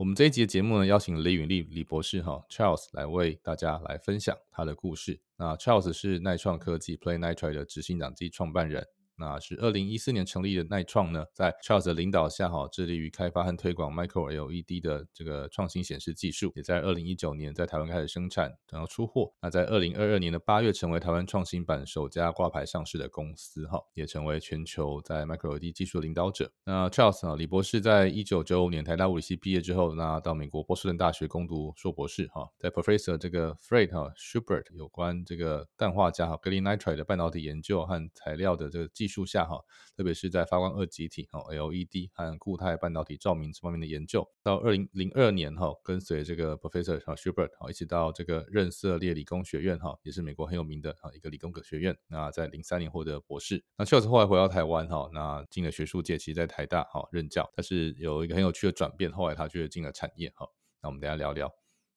我们这一集的节目呢，邀请李允利李博士哈 Charles 来为大家来分享他的故事。那 Charles 是耐创科技 （Play Nitride） 的执行长及创办人。那是二零一四年成立的耐创呢，在 Charles 的领导下，哈，致力于开发和推广 Micro LED 的这个创新显示技术，也在二零一九年在台湾开始生产，然后出货。那在二零二二年的八月，成为台湾创新版首家挂牌上市的公司，哈，也成为全球在 Micro LED 技术的领导者。那 Charles 啊，李博士在一九九五年台大物理系毕业之后，那到美国波士顿大学攻读硕博士，哈，在 Professor 这个 Fred 哈 Schubert 有关这个氮化镓哈 Gallium Nitride 的半导体研究和材料的这个技术下哈，特别是在发光二极体哈 LED 和固态半导体照明这方面的研究，到二零零二年哈，跟随这个 Professor Schubert 哈，一起到这个任色列理工学院哈，也是美国很有名的哈一个理工科学院。那在零三年获得博士。那 Charles 后来回到台湾哈，那进了学术界，其实在台大哈任教，但是有一个很有趣的转变，后来他却进了产业哈。那我们等下聊聊。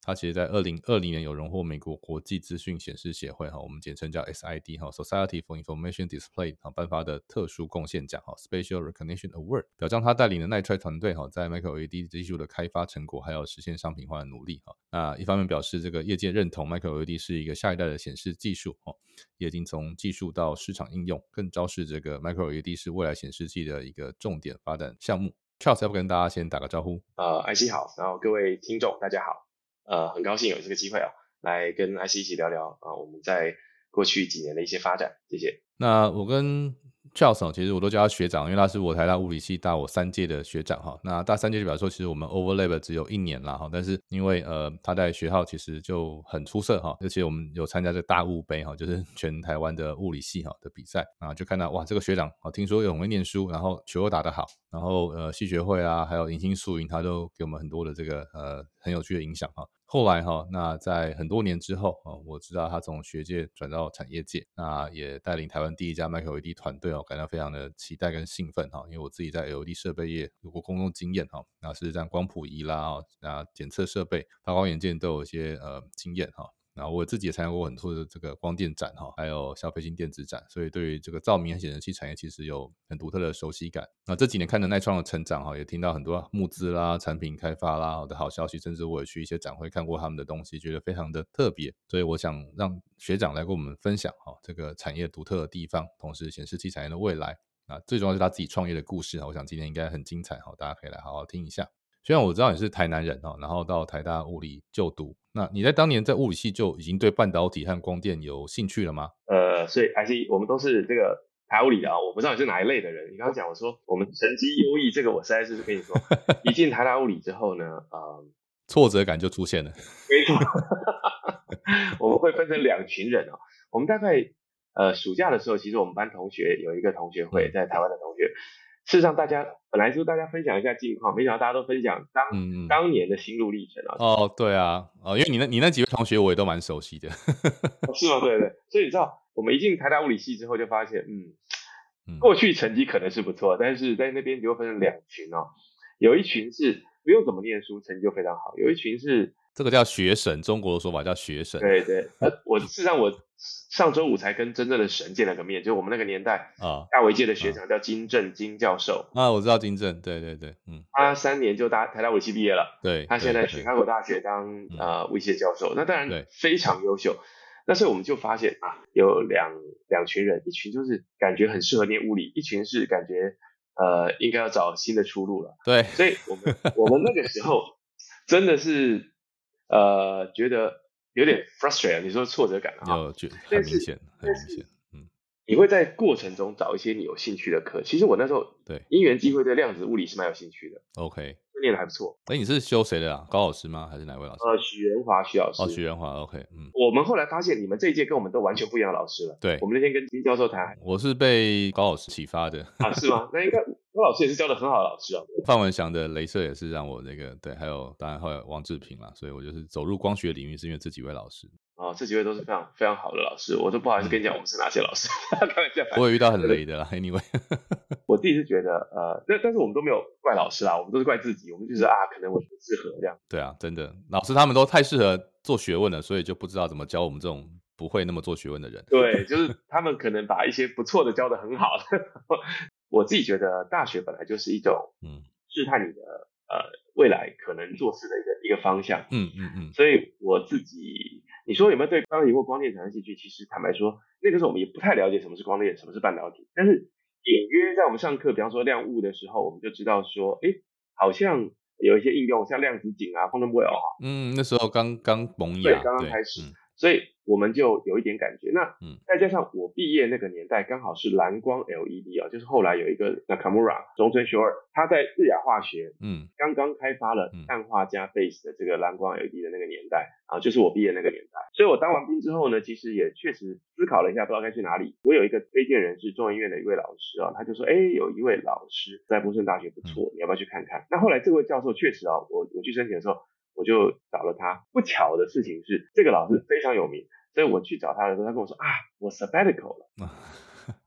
他其实，在二零二零年有荣获美国国际资讯显示协会哈，我们简称叫 SID 哈，Society for Information Display 哈颁发的特殊贡献奖哈，Special Recognition Award，表彰他带领的耐踹团队哈，在 Micro LED 技术的开发成果，还有实现商品化的努力哈。那一方面表示这个业界认同 Micro LED 是一个下一代的显示技术哈，也已经从技术到市场应用，更昭示这个 Micro LED 是未来显示器的一个重点发展项目。Charles 要不跟大家先打个招呼？呃，IC 好，然后各位听众大家好。呃，很高兴有这个机会啊，来跟 IC 一起聊聊啊，我们在过去几年的一些发展。谢谢。那我跟教授其实我都叫他学长，因为他是我台大物理系大我三届的学长哈。那大三届就表示说，其实我们 overlap 只有一年了哈。但是因为呃他在学校其实就很出色哈，而且我们有参加这大物杯哈，就是全台湾的物理系哈的比赛啊，就看到哇这个学长啊，听说很会念书，然后球又打得好，然后呃系学会啊，还有迎新宿营，他都给我们很多的这个呃很有趣的影响哈。后来哈，那在很多年之后啊，我知道他从学界转到产业界，那也带领台湾第一家 Micro LED 团队哦，感到非常的期待跟兴奋哈，因为我自己在 LED 设备业有过工作经验哈，那事实上光谱仪啦啊，那检测设备、发光元件都有一些呃经验哈。然后我自己也参加过很多的这个光电展哈，还有消费性电子展，所以对于这个照明和显示器产业其实有很独特的熟悉感。那这几年看着耐创的成长哈，也听到很多募资啦、产品开发啦的好消息，甚至我也去一些展会看过他们的东西，觉得非常的特别。所以我想让学长来跟我们分享哈这个产业独特的地方，同时显示器产业的未来啊，最重要是他自己创业的故事啊，我想今天应该很精彩哈，大家可以来好好听一下。虽然我知道你是台南人哈，然后到台大物理就读，那你在当年在物理系就已经对半导体和光电有兴趣了吗？呃，所以还是我们都是这个台物理的啊，我不知道你是哪一类的人。你刚刚讲我说我们成绩优异，这个我实在是跟你说，一进台大物理之后呢，呃，挫折感就出现了。没错，我们会分成两群人哦。我们大概呃暑假的时候，其实我们班同学有一个同学会在台湾的同学。事实上，大家本来就大家分享一下近况，没想到大家都分享当当年的心路历程啊。哦，对啊，哦，因为你那你那几位同学我也都蛮熟悉的。是吗？对对。所以你知道，我们一进台大物理系之后，就发现，嗯，过去成绩可能是不错，但是在那边就分成两群哦，有一群是不用怎么念书，成绩就非常好；有一群是。这个叫学神，中国的说法叫学神。对对，呃，我事实上我上周五才跟真正的神见了个面，就我们那个年代啊，大维界的学长叫金正金教授。啊，我知道金正，对对对，嗯，他三年就大台大维系毕业了，对，他现在去开国大学当呃维系教授，那当然非常优秀。那所以我们就发现啊，有两两群人，一群就是感觉很适合念物理，一群是感觉呃应该要找新的出路了。对，所以我们我们那个时候真的是。呃，觉得有点 frustrated，你说挫折感啊？有，很明显，很明显。嗯，你会在过程中找一些你有兴趣的课。其实我那时候对因缘机会对量子物理是蛮有兴趣的。OK，念的还不错。哎，你是修谁的啊？高老师吗？还是哪位老师？呃，许元华许老师。哦，许元华，OK，嗯。我们后来发现，你们这一届跟我们都完全不一样的老师了。对，我们那天跟金教授谈，我是被高老师启发的啊，是吗？那应该高老师也是教的很好的老师啊。范文祥的镭射也是让我那个对，还有当然还有王志平啦，所以我就是走入光学领域是因为这几位老师。哦，这几位都是非常非常好的老师，我都不好意思跟你讲我们是哪些老师。开玩笑，我也遇到很雷的啦。Anyway，我自己是觉得，呃，但但是我们都没有怪老师啦，我们都是怪自己。我们就是啊，可能我不适合这样。对啊，真的，老师他们都太适合做学问了，所以就不知道怎么教我们这种不会那么做学问的人。对，就是他们可能把一些不错的教的很好。我自己觉得大学本来就是一种，嗯，试探你的呃未来可能做事的一个一个方向。嗯嗯嗯。所以我自己。你说有没有对半导体或光电产生兴趣？其实坦白说，那个时候我们也不太了解什么是光电，什么是半导体。但是隐约在我们上课，比方说量物的时候，我们就知道说，哎，好像有一些应用，像量子井啊、quantum well 啊。嗯，那时候刚刚萌芽，对，刚刚开始。所以我们就有一点感觉，那再加上我毕业那个年代刚好是蓝光 LED 啊，就是后来有一个 Nakamura 中村修二，他在日亚化学，嗯，刚刚开发了氮化镓 base 的这个蓝光 LED 的那个年代啊，就是我毕业那个年代。所以我当完兵之后呢，其实也确实思考了一下，不知道该去哪里。我有一个推荐人是中文院的一位老师啊，他就说，哎，有一位老师在波士顿大学不错，你要不要去看看？那后来这位教授确实啊，我我去申请的时候。我就找了他。不巧的事情是，这个老师非常有名，所以我去找他的时候，他跟我说啊，我 sabbatical 了，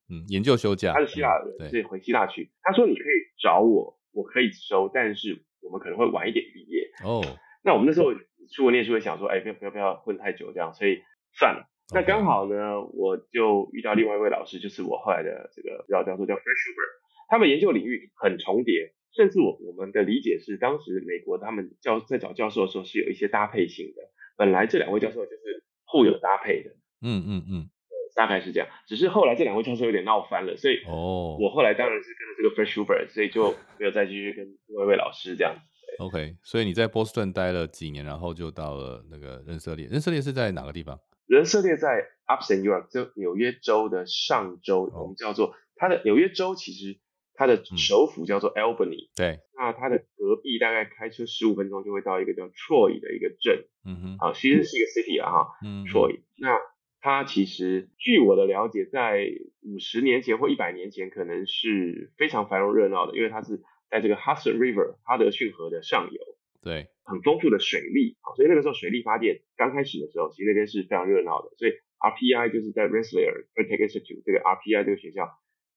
嗯，研究休假。他是希腊人，所以回希腊去。他说你可以找我，我可以收，但是我们可能会晚一点毕业。哦，那我们那时候出国念书，也想说，哎，不要不要不要混太久这样，所以算了。那刚好呢，我就遇到另外一位老师，就是我后来的这个教教授叫 Freshuber，他们研究领域很重叠。甚至我我们的理解是，当时美国他们教在找教授的时候是有一些搭配性的。本来这两位教授就是互有搭配的，嗯嗯嗯，大概是这样。只是后来这两位教授有点闹翻了，所以哦，我后来当然是跟着这个 Fresh Huber，所以就没有再继续跟另外一位老师这样子。OK，所以你在波士顿待了几年，然后就到了那个人色列。人色列是在哪个地方？人色列在 Upstate New York，就纽约州的上州，我们叫做它的纽约州其实。它的首府叫做 Albany，对，那它的隔壁大概开车十五分钟就会到一个叫 Troy 的一个镇，嗯哼，啊，其实是一个 city 啊哈，嗯，Troy，那它其实据我的了解，在五十年前或一百年前可能是非常繁荣热闹的，因为它是在这个 Hudson River 哈德逊河的上游，对，很丰富的水利啊，所以那个时候水利发电刚开始的时候，其实那边是非常热闹的，所以 RPI 就是在 Rensselaer Protected Institute 这个 RPI 这个学校。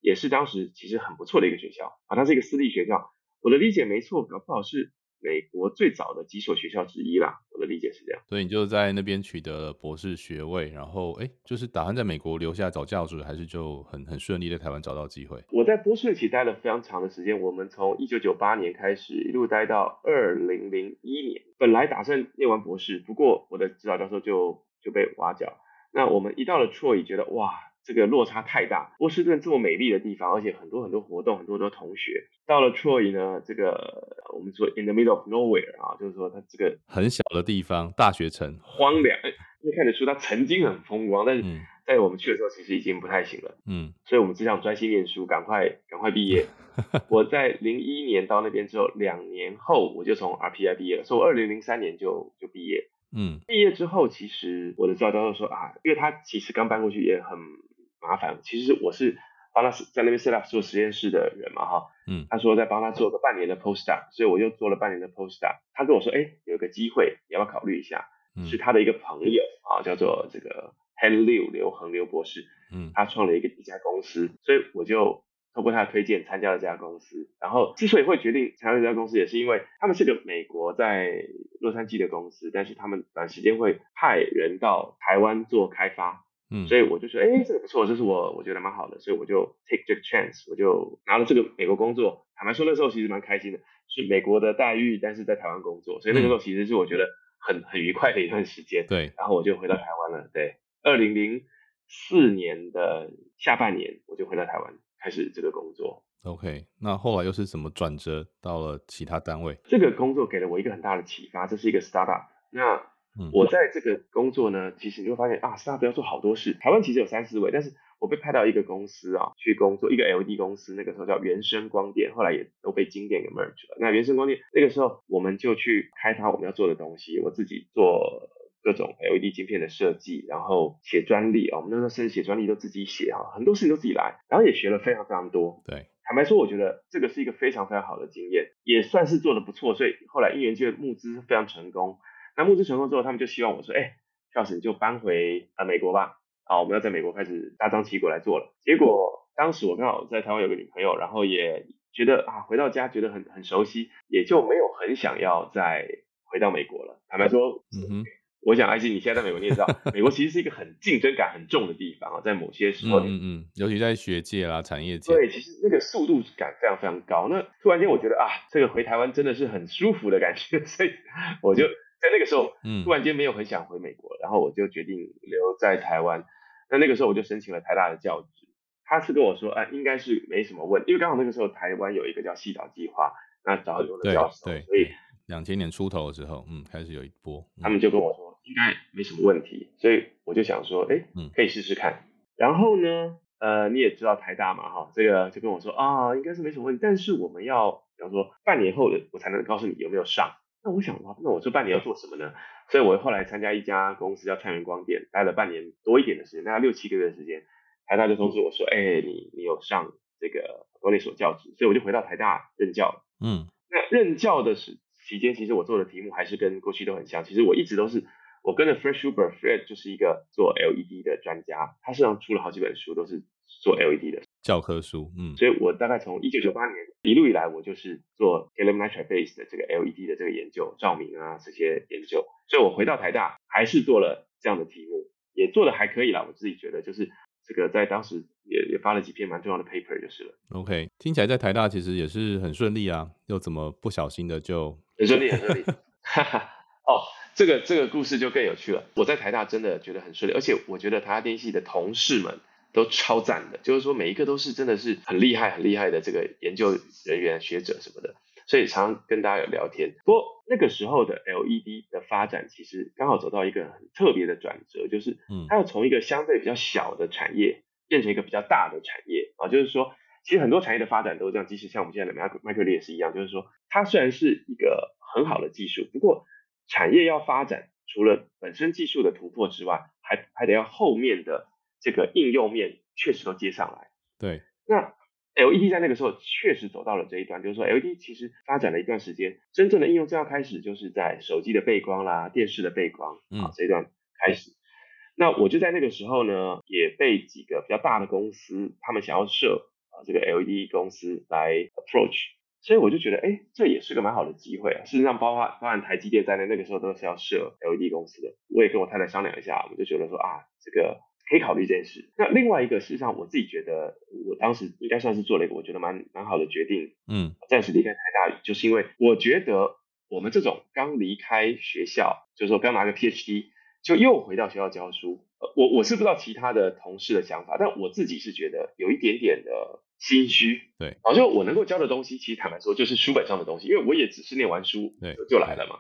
也是当时其实很不错的一个学校啊，它是一个私立学校。我的理解没错，搞不好是美国最早的几所学校之一啦。我的理解是这样。所以你就在那边取得了博士学位，然后哎，就是打算在美国留下找教职，还是就很很顺利在台湾找到机会？我在波士顿其实待了非常长的时间，我们从一九九八年开始一路待到二零零一年。本来打算念完博士，不过我的指导教授就就被挖角。那我们一到了 Troy，觉得哇。这个落差太大，波士顿这么美丽的地方，而且很多很多活动，很多很多同学。到了 Troy 呢，这个我们说 in the middle of nowhere 啊，就是说它这个很小的地方，大学城，荒凉。因为看得出它曾经很风光，但是在我们去的时候，其实已经不太行了。嗯，所以我们只想专心念书，赶快赶快毕业。我在零一年到那边之后，两年后我就从 RPI 毕业了，所以我二零零三年就就毕业。嗯，毕业之后，其实我的指导教授说啊，因为他其实刚搬过去，也很。麻烦，其实我是帮他在那边 set up 做实验室的人嘛，哈，嗯，他说在帮他做个半年的 postdoc，所以我就做了半年的 postdoc。他跟我说，哎，有个机会，你要不要考虑一下？是他的一个朋友啊，叫做这个 Han Liu 刘恒刘博士，嗯，他创了一个一家公司，所以我就透过他的推荐参加了这家公司。然后之所以会决定参加这家公司，也是因为他们是个美国在洛杉矶的公司，但是他们短时间会派人到台湾做开发。嗯，所以我就说，哎，这个不错，这是我我觉得蛮好的，所以我就 take 这个 chance，我就拿了这个美国工作。坦白说，那时候其实蛮开心的，是美国的待遇，但是在台湾工作，所以那个时候其实是我觉得很很愉快的一段时间。对，然后我就回到台湾了。对，二零零四年的下半年，我就回到台湾开始这个工作。OK，那后来又是怎么转折到了其他单位？这个工作给了我一个很大的启发，这是一个 startup。那我在这个工作呢，其实你会发现啊，startup 要做好多事。台湾其实有三四位，但是我被派到一个公司啊去工作，一个 LED 公司，那个时候叫原生光电，后来也都被金电给 merge 了。那原生光电那个时候，我们就去开发我们要做的东西，我自己做各种 LED 晶片的设计，然后写专利啊，我们那时候甚至写专利都自己写哈，很多事情都自己来，然后也学了非常非常多。对，坦白说，我觉得这个是一个非常非常好的经验，也算是做的不错，所以后来因缘界募资非常成功。那募资成功之后，他们就希望我说，哎，赵老你就搬回呃美国吧，啊，我们要在美国开始大张旗鼓来做了。结果当时我刚好在台湾有个女朋友，然后也觉得啊，回到家觉得很很熟悉，也就没有很想要再回到美国了。坦白说，嗯哼，我想艾希，你现在在美国，你也知道，美国其实是一个很竞争感很重的地方啊，在某些时候，嗯嗯，尤其在学界啦、产业界，对，其实那个速度感非常非常高。那突然间，我觉得啊，这个回台湾真的是很舒服的感觉，所以我就。在那个时候，嗯，突然间没有很想回美国，然后我就决定留在台湾。那那个时候我就申请了台大的教职，他是跟我说，哎，应该是没什么问，因为刚好那个时候台湾有一个叫西岛计划，那找很多的教授，对，所以两千年出头的时候，嗯，开始有一波，他们就跟我说应该没什么问题，所以我就想说，哎，嗯，可以试试看。然后呢，呃，你也知道台大嘛，哈，这个就跟我说啊，应该是没什么问题，但是我们要，比方说半年后的我才能告诉你有没有上。那我想那我这半年要做什么呢？所以我后来参加一家公司叫灿源光电，待了半年多一点的时间，大概六七个月的时间，台大就通知我说，哎，你你有上这个管理所教职，所以我就回到台大任教。嗯，那任教的时期间，其实我做的题目还是跟过去都很像。其实我一直都是我跟着 Fred Huber，Fred 就是一个做 LED 的专家，他实际上出了好几本书，都是做 LED 的。教科书，嗯，所以我大概从一九九八年一路以来，我就是做 gallium nitride base 的这个 LED 的这个研究，照明啊这些研究。所以我回到台大，还是做了这样的题目，也做的还可以啦。我自己觉得，就是这个在当时也也发了几篇蛮重要的 paper 就是了。OK，听起来在台大其实也是很顺利啊，又怎么不小心的就很顺利很顺利？哈哈，哦，这个这个故事就更有趣了。我在台大真的觉得很顺利，而且我觉得台大电系的同事们。都超赞的，就是说每一个都是真的是很厉害、很厉害的这个研究人员、学者什么的，所以常常跟大家有聊天。不过那个时候的 LED 的发展其实刚好走到一个很特别的转折，就是它要从一个相对比较小的产业变成一个比较大的产业啊。就是说，其实很多产业的发展都是这样，即使像我们现在的麦克麦克力也是一样，就是说它虽然是一个很好的技术，不过产业要发展，除了本身技术的突破之外，还还得要后面的。这个应用面确实都接上来，对。那 LED 在那个时候确实走到了这一端，就是说 LED 其实发展了一段时间，真正的应用正要开始，就是在手机的背光啦、电视的背光啊这一段开始。那我就在那个时候呢，也被几个比较大的公司，他们想要设啊这个 LED 公司来 approach，所以我就觉得，哎，这也是个蛮好的机会啊。事实上，包括包含台积电在内，那个时候都是要设 LED 公司的。我也跟我太太商量一下，我们就觉得说啊，这个。可以考虑这件事。那另外一个，事实上我自己觉得，我当时应该算是做了一个我觉得蛮蛮好的决定。嗯，暂时离开台大，就是因为我觉得我们这种刚离开学校，就是说刚拿个 PhD，就又回到学校教书。呃，我我是不知道其他的同事的想法，但我自己是觉得有一点点的心虚。对，好，就我能够教的东西，其实坦白说就是书本上的东西，因为我也只是念完书就来了嘛。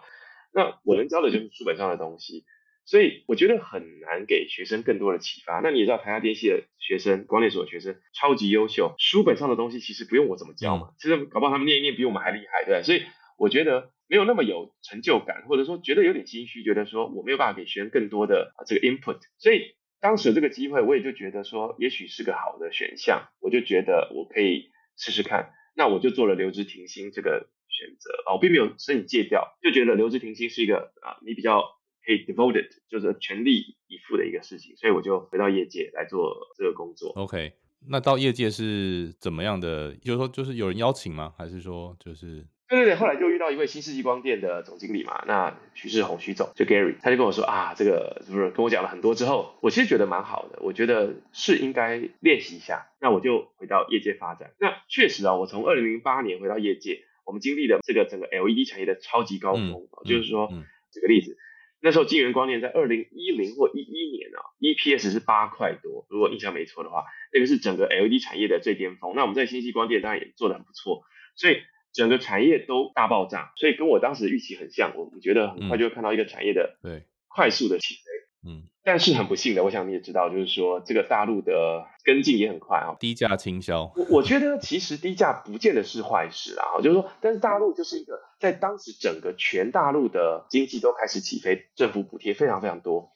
那我能教的就是书本上的东西。所以我觉得很难给学生更多的启发。那你也知道，台大电系的学生、光电所的学生超级优秀，书本上的东西其实不用我怎么教嘛，其实搞不好他们念一念比我们还厉害，对所以我觉得没有那么有成就感，或者说觉得有点心虚，觉得说我没有办法给学生更多的这个 input。所以当时这个机会，我也就觉得说，也许是个好的选项，我就觉得我可以试试看。那我就做了留职停薪这个选择啊，我并没有申请戒掉，就觉得留职停薪是一个啊，你比较。可以 devoted 就是全力以赴的一个事情，所以我就回到业界来做这个工作。OK，那到业界是怎么样的？就是说，就是有人邀请吗？还是说，就是对对对，后来就遇到一位新世纪光电的总经理嘛，那徐世宏徐总就 Gary，他就跟我说啊，这个是不是跟我讲了很多之后，我其实觉得蛮好的，我觉得是应该练习一下。那我就回到业界发展。那确实啊，我从二零零八年回到业界，我们经历了这个整个 LED 产业的超级高峰，就是说，举个例子。那时候金源光电在二零一零或一一年啊，EPS 是八块多，如果印象没错的话，那个是整个 LED 产业的最巅峰。那我们在新系光电当然也做得很不错，所以整个产业都大爆炸，所以跟我当时的预期很像。我们觉得很快就会看到一个产业的对快速的起飞。嗯，但是很不幸的，我想你也知道，就是说这个大陆的跟进也很快啊，低价倾销。我我觉得其实低价不见得是坏事啊，就是说，但是大陆就是一个在当时整个全大陆的经济都开始起飞，政府补贴非常非常多，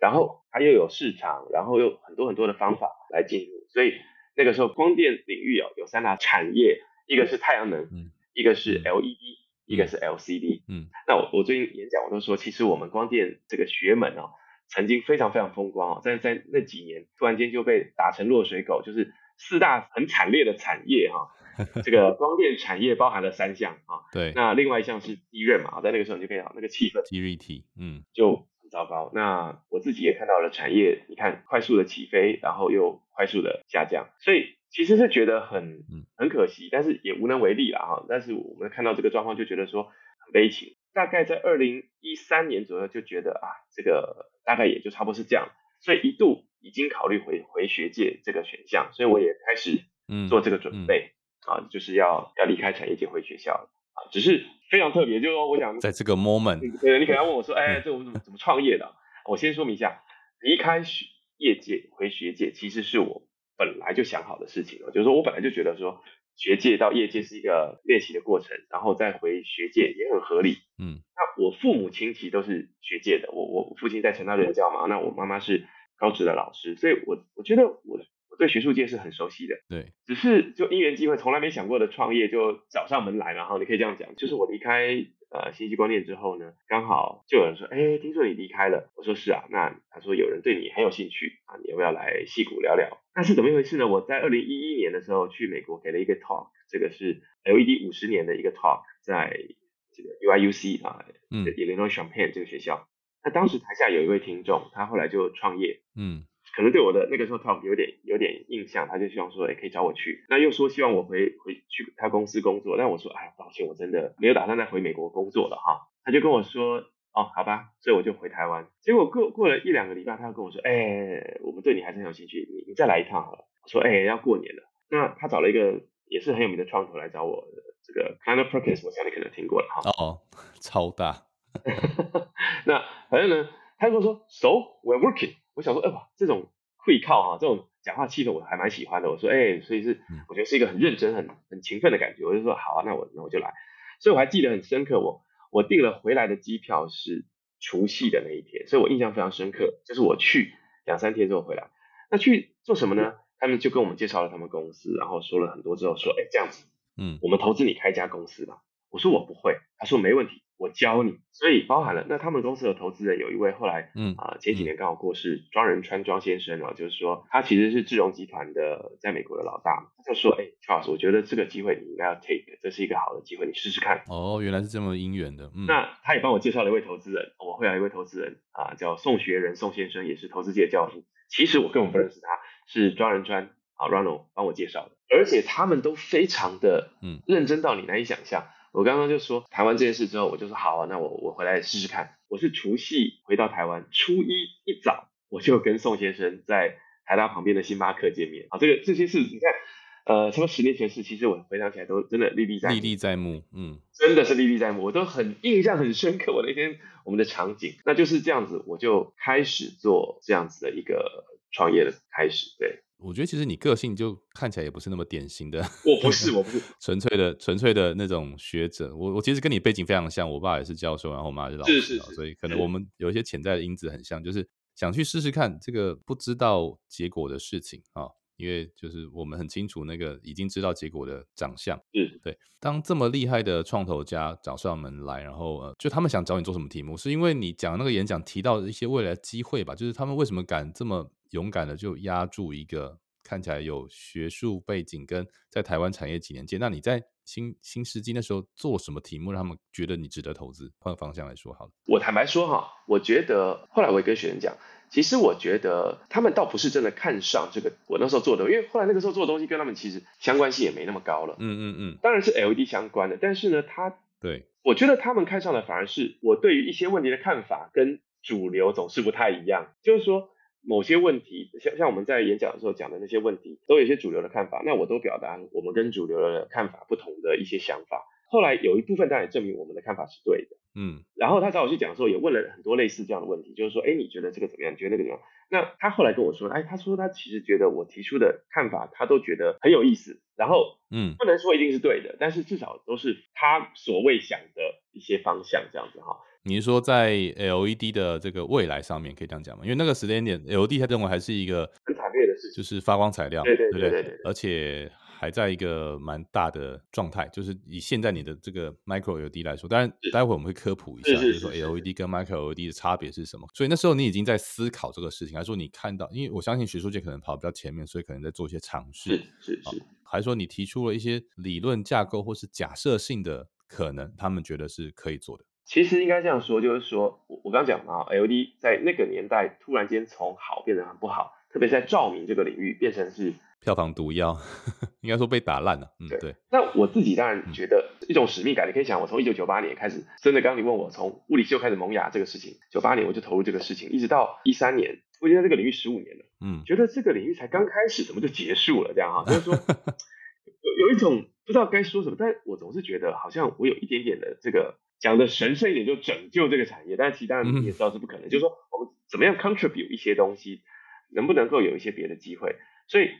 然后它又有市场，然后又很多很多的方法来进入，所以那个时候光电领域哦有三大产业，一个是太阳能，嗯。一个是 LED，一个是 LCD。嗯。那我我最近演讲我都说，其实我们光电这个学门哦，曾经非常非常风光哦，但是在那几年突然间就被打成落水狗，就是四大很惨烈的产业哈、这个光电产业包含了三项啊，对那另外一项是低润嘛，在那个时候你就可以讲那个气氛，GRT，嗯就很糟糕。那我自己也看到了产业，你看快速的起飞，然后又快速的下降，所以其实是觉得很嗯很可惜，但是也无能为力了哈。但是我们看到这个状况，就觉得说很悲情。大概在二零一三年左右，就觉得啊，这个大概也就差不多是这样，所以一度已经考虑回回学界这个选项，所以我也开始嗯，做这个准备、啊，就是要要离开产业界回学校了啊。只是非常特别，就是说我想在这个 moment，对，你可能问我说，哎，这我们怎么怎么创业的啊？我先说明一下，离开学业界回学界，其实是我本来就想好的事情了。就是说我本来就觉得说，学界到业界是一个练习的过程，然后再回学界也很合理。嗯那我父母亲戚都是学界的，我我父亲在成大任教嘛，那我妈妈是高职的老师，所以我我觉得我我对学术界是很熟悉的。对，只是就因缘机会，从来没想过的创业就找上门来，然后你可以这样讲，就是我离开呃信息观念之后呢，刚好就有人说，哎，听说你离开了，我说是啊，那他说有人对你很有兴趣啊，你要不要来戏谷聊聊？那是怎么一回事呢？我在二零一一年的时候去美国给了一个 talk，这个是 LED 五十年的一个 talk，在这个 UIUC 啊，嗯 Illinois Champaign 这个学校。那当时台下有一位听众，他后来就创业，嗯可能对我的那个时候 talk 有点有点印象，他就希望说，哎，可以找我去。那又说希望我回回去他公司工作，但我说，哎，抱歉，我真的没有打算再回美国工作了哈。他就跟我说，哦，好吧，所以我就回台湾。结果过过了一两个礼拜，他又跟我说，哎，我们对你还是很有兴趣，你你再来一趟好了。我说，哎，要过年了。那他找了一个也是很有名的创投来找我，这个 Kleiner Perkins，我想你可能听过了哈。哦，超大，那反正呢，他跟我说，So we're working。我想说，哎哇，这种会靠哈，这种讲话气氛我还蛮喜欢的。我说，哎，所以是嗯我觉得是一个很认真、很很勤奋的感觉。我就说，好啊，那我那我就来。所以我还记得很深刻，我我订了回来的机票是除夕的那一天，所以我印象非常深刻。就是我去两三天之后回来，那去做什么呢？他们就跟我们介绍了他们公司，然后说了很多之后说，哎，这样子，嗯我们投资你开一家公司吧。我说我不会，他说没问题，我教你。所以包含了那他们公司的投资人有一位后来嗯啊、前几年刚好过世，庄仁川庄先生啊，就是说他其实是智荣集团的在美国的老大，他就说，哎，Charles，我觉得这个机会你应该要 take，这是一个好的机会，你试试看。哦，原来是这么姻缘的，嗯，那他也帮我介绍了一位投资人，我会有一位投资人啊，叫宋学仁宋先生，也是投资界的教父。其实我根本不认识他，是庄仁川啊 Ronald 帮我介绍的，而且他们都非常的嗯认真到你难以想象。我刚刚就说谈完这件事之后，我就说好啊，那我我回来试试看。我是除夕回到台湾，初一一早我就跟宋先生在台大旁边的星巴克见面。啊，这个这些事你看，呃，什么十年前事，其实我回想起来都真的历历在目历历在目，嗯真的是历历在目，我都很印象很深刻。我那天我们的场景，那就是这样子，我就开始做这样子的一个创业的开始。对我觉得其实你个性就看起来也不是那么典型的，我不是，我不是，纯粹的纯粹的那种学者。我我其实跟你背景非常像，我爸也是教授，然后我妈是老师啊，是是是所以可能我们有一些潜在的因子很像，就是想去试试看这个不知道结果的事情啊。因为就是我们很清楚那个已经知道结果的长相，是对。当这么厉害的创投家找上门来，然后呃，就他们想找你做什么题目，是因为你讲那个演讲提到的一些未来的机会吧？就是他们为什么敢这么勇敢的就压住一个看起来有学术背景跟在台湾产业几年见？那你在新新世纪那时候做什么题目，让他们觉得你值得投资？换个方向来说好了。我坦白说哈，我觉得后来我也跟学生讲，其实我觉得他们倒不是真的看上这个我那时候做的，因为后来那个时候做的东西跟他们其实相关性也没那么高了。嗯嗯嗯，当然是 LED 相关的，但是呢，他对，我觉得他们看上的反而是我对于一些问题的看法跟主流总是不太一样。就是说，某些问题，像像我们在演讲的时候讲的那些问题，都有一些主流的看法，那我都表达我们跟主流的看法不同的一些想法。后来有一部分当然也证明我们的看法是对的，嗯然后他找我去讲的时候，也问了很多类似这样的问题，就是说，哎，你觉得这个怎么样？你觉得那个怎么样？那他后来跟我说，哎，他说他其实觉得我提出的看法，他都觉得很有意思。然后嗯不能说一定是对的，但是至少都是他所谓想的一些方向，这样子哈。你是说在 LED 的这个未来上面可以这样讲吗？因为那个时间点，LED 他认为还是一个很惨烈的事情就是发光材料，对对对对对而且还在一个蛮大的状态，就是以现在你的这个 Micro LED 来说，当然是待会我们会科普一下，是就是是说 LED 跟 Micro LED 的差别是什么。所以那时候你已经在思考这个事情，还是说你看到，因为我相信学术界可能跑得比较前面，所以可能在做一些尝试是，是是，还是说你提出了一些理论架构或是假设性的可能，他们觉得是可以做的。其实应该这样说，就是说我我刚刚讲嘛，LED 在那个年代突然间从好变得很不好，特别是在照明这个领域变成是票房毒药，应该说被打烂了。嗯，对对，那我自己当然觉得一种使命感，你可以想，我从一九九八年开始，真的刚刚你问我从物理系就开始萌芽这个事情，九八年我就投入这个事情，一直到一三年，我已经在这个领域十五年了，嗯觉得这个领域才刚开始，怎么就结束了？这样哈，就是说有有一种不知道该说什么，但我总是觉得好像我有一点点的这个讲的神圣一点，就拯救这个产业，但其实当然你也知道是不可能，就是说我们怎么样 contribute 一些东西，能不能够有一些别的机会，所以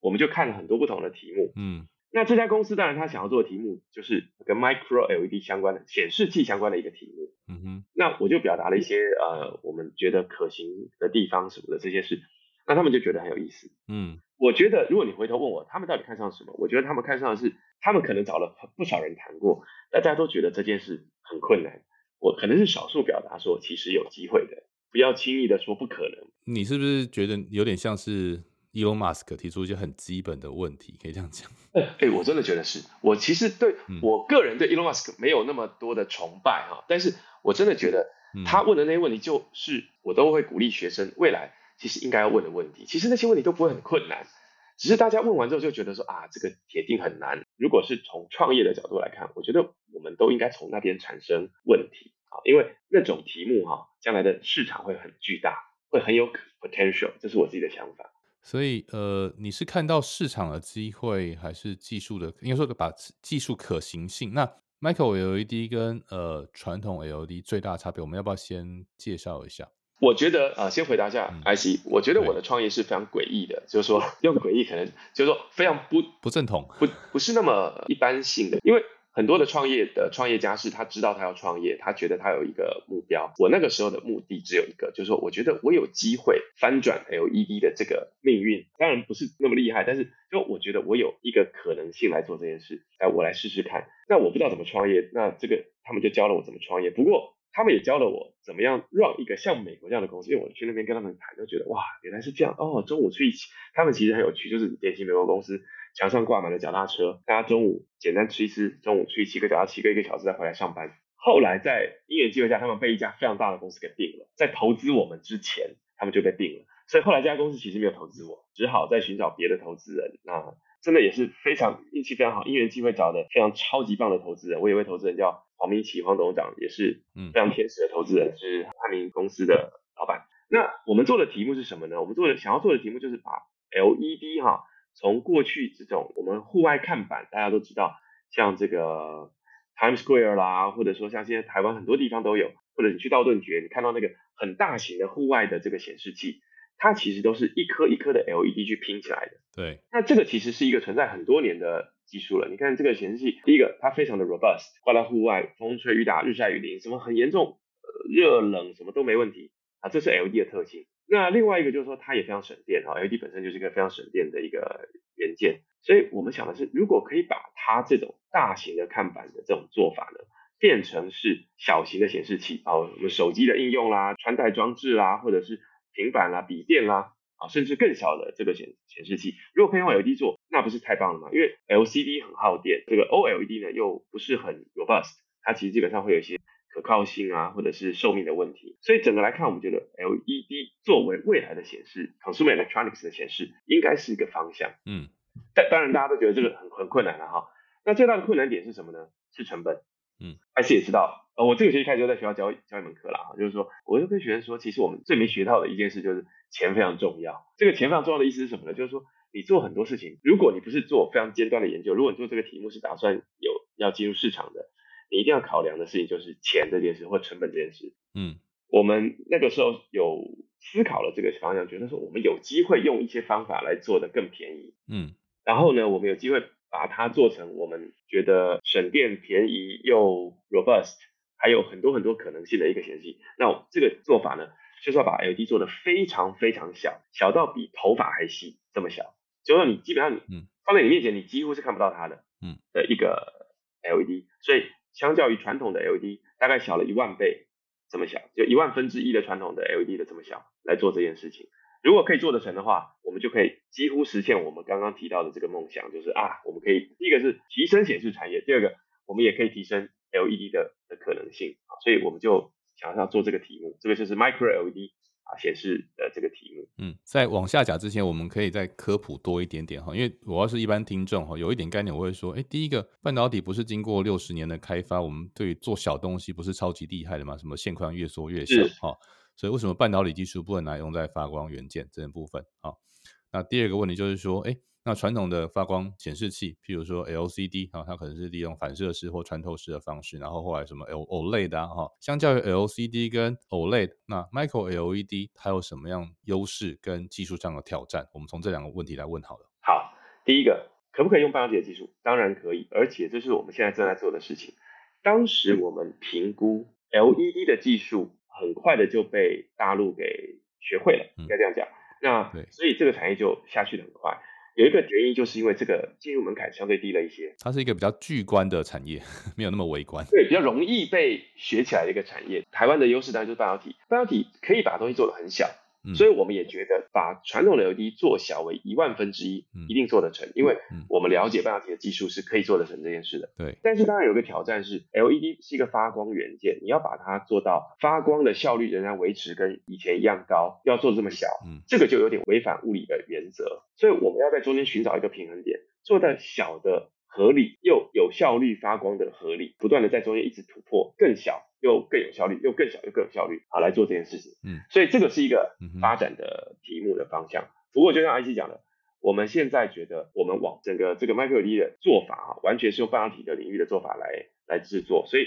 我们就看了很多不同的题目，嗯那这家公司当然他想要做的题目就是跟 micro LED 相关的显示器相关的一个题目。嗯哼那我就表达了一些呃我们觉得可行的地方什么的这些事，那他们就觉得很有意思。嗯我觉得如果你回头问我，他们到底看上什么？我觉得他们看上的是，他们可能找了不少人谈过，大家都觉得这件事很困难。我可能是少数表达说其实有机会的，不要轻易的说不可能。你是不是觉得有点像是 Elon Musk 提出一些很基本的问题？可以这样讲。哎、我真的觉得是我其实对、嗯我个人对 Elon Musk 没有那么多的崇拜哈，但是我真的觉得嗯他问的那些问题，就是我都会鼓励学生未来其实应该要问的问题。其实那些问题都不会很困难，只是大家问完之后就觉得说啊，这个铁定很难。如果是从创业的角度来看，我觉得我们都应该从那边产生问题啊，因为那种题目哈，将来的市场会很巨大，会很有 potential，这是我自己的想法。所以呃，你是看到市场的机会，还是技术的？应该说把技术可行性。那 Micro LED 跟呃传统 LED 最大的差别，我们要不要先介绍一下？我觉得啊、呃先回答一下嗯 IC，、我觉得我的创业是非常诡异的，就是说 用诡异可能就是说非常不不正统。不不是那么一般性的，因为很多的创业的创业家是他知道他要创业，他觉得他有一个目标。我那个时候的目的只有一个，就是说我觉得我有机会翻转 LED 的这个命运，当然不是那么厉害，但是就我觉得我有一个可能性来做这件事，哎，我来试试看。那我不知道怎么创业，那这个他们就教了我怎么创业，不过。他们也教了我怎么样让一个像美国这样的公司，因为我去那边跟他们谈，就觉得哇，原来是这样哦。中午去一起，他们其实很有趣，就是典型美国公司，墙上挂满了脚踏车，大家中午简单吃一吃，中午去骑个脚踏骑个一个小时再回来上班。后来在因缘机会下，他们被一家非常大的公司给定了，在投资我们之前，他们就被定了，所以后来这家公司其实没有投资我，只好再寻找别的投资人。那真的也是非常运气非常好，因缘机会找的非常超级棒的投资人。我有一位投资人叫黄明奇，黄董事长也是嗯非常天使的投资人，是汉明公司的老板。那我们做的题目是什么呢？我们做的想要做的题目就是把 LED 哈，从过去这种我们户外看板，大家都知道，像这个 Times Square 啦，或者说像现在台湾很多地方都有，或者你去道顿崛，你看到那个很大型的户外的这个显示器，它其实都是一颗一颗的 LED 去拼起来的。对，那这个其实是一个存在很多年的技术了。你看这个显示器，第一个它非常的 robust，挂到户外，风吹雨打、日晒雨淋，什么很严重，呃，热冷什么都没问题啊，这是 LED 的特性。那另外一个就是说它也非常省电啊，LED 本身就是一个非常省电的一个元件，所以我们想的是，如果可以把它这种大型的看板的这种做法呢，变成是小型的显示器啊，我们手机的应用啦、穿戴装置啦，或者是平板啦、笔电啦。啊，甚至更小的这个显显示器，如果可以用 LED 做，那不是太棒了吗？因为 LCD 很耗电，这个 OLED 呢又不是很 robust，它其实基本上会有一些可靠性啊，或者是寿命的问题。所以整个来看，我们觉得 LED 作为未来的显示，consumer electronics 的显示，应该是一个方向。嗯但当然大家都觉得这个很很困难了哈。那最大的困难点是什么呢？是成本。嗯，IC 也知道，呃，我这个学期开始就在学校教教一门课了哈，就是说，我就跟学生说，其实我们最没学到的一件事就是钱非常重要。这个钱非常重要的意思是什么呢？就是说，你做很多事情，如果你不是做非常尖端的研究，如果你做这个题目是打算有要进入市场的，你一定要考量的事情就是钱这件事或成本这件事。嗯我们那个时候有思考了这个方向，觉得说我们有机会用一些方法来做的更便宜，嗯然后呢，我们有机会把它做成我们觉得省电、便宜又 robust，还有很多很多可能性的一个显示器。那这个做法呢，就是要把 LED 做的非常非常小，小到比头发还细，这么小，就说你基本上你嗯放在你面前，你几乎是看不到它的，嗯的一个 LED。所以相较于传统的 LED，大概小了一万倍这么小，就一万分之一的传统的 LED 的这么小来做这件事情。如果可以做得成的话，我们就可以几乎实现我们刚刚提到的这个梦想，就是啊，我们可以第一个是提升显示产业，第二个我们也可以提升 LED 的的可能性，所以我们就想要做这个题目，这个就是 Micro LED 啊显示的这个题目。嗯，在往下讲之前，我们可以再科普多一点点哈，因为我要是一般听众哈，有一点概念，我会说，哎，第一个半导体不是经过六十年的开发，我们对于做小东西不是超级厉害的吗？什么线宽越缩越小是哈，所以为什么半导体技术不能拿来用在发光元件这部分啊？那第二个问题就是说，哎，那传统的发光显示器，譬如说 LCD 啊，它可能是利用反射式或穿透式的方式，然后后来什么 L OLED 啊，哈，相较于 LCD 跟 OLED，那 Micro LED 它有什么样优势跟技术上的挑战？我们从这两个问题来问好了。好，第一个可不可以用半导体的技术？当然可以，而且这是我们现在正在做的事情。当时我们评估 LED 的技术，很快的就被大陆给学会了，嗯应该这样讲。那对所以这个产业就下去的很快。有一个原因就是因为这个进入门槛相对低了一些，它是一个比较巨观的产业，没有那么微观。对，比较容易被学起来的一个产业。台湾的优势当然就是半导体，半导体可以把东西做得很小，嗯。所以我们也觉得把传统的 LED 做小为一万分之一嗯，一定做得成，因为嗯。我们了解半导体的技术是可以做得成这件事的。对，但是当然有个挑战是，LED 是一个发光元件，你要把它做到发光的效率仍然维持跟以前一样高，要做这么小，嗯。这个就有点违反物理的原则。所以我们要在中间寻找一个平衡点，做到小的合理又有效率发光的合理，不断的在中间一直突破更小又更有效率，又更小又更有效率，好来做这件事情。嗯，所以这个是一个发展的题目的方向。不过就像 IC 讲的，我们现在觉得我们往整个这个 Micro 的做法啊，完全是用半导体的领域的做法来来制作，所以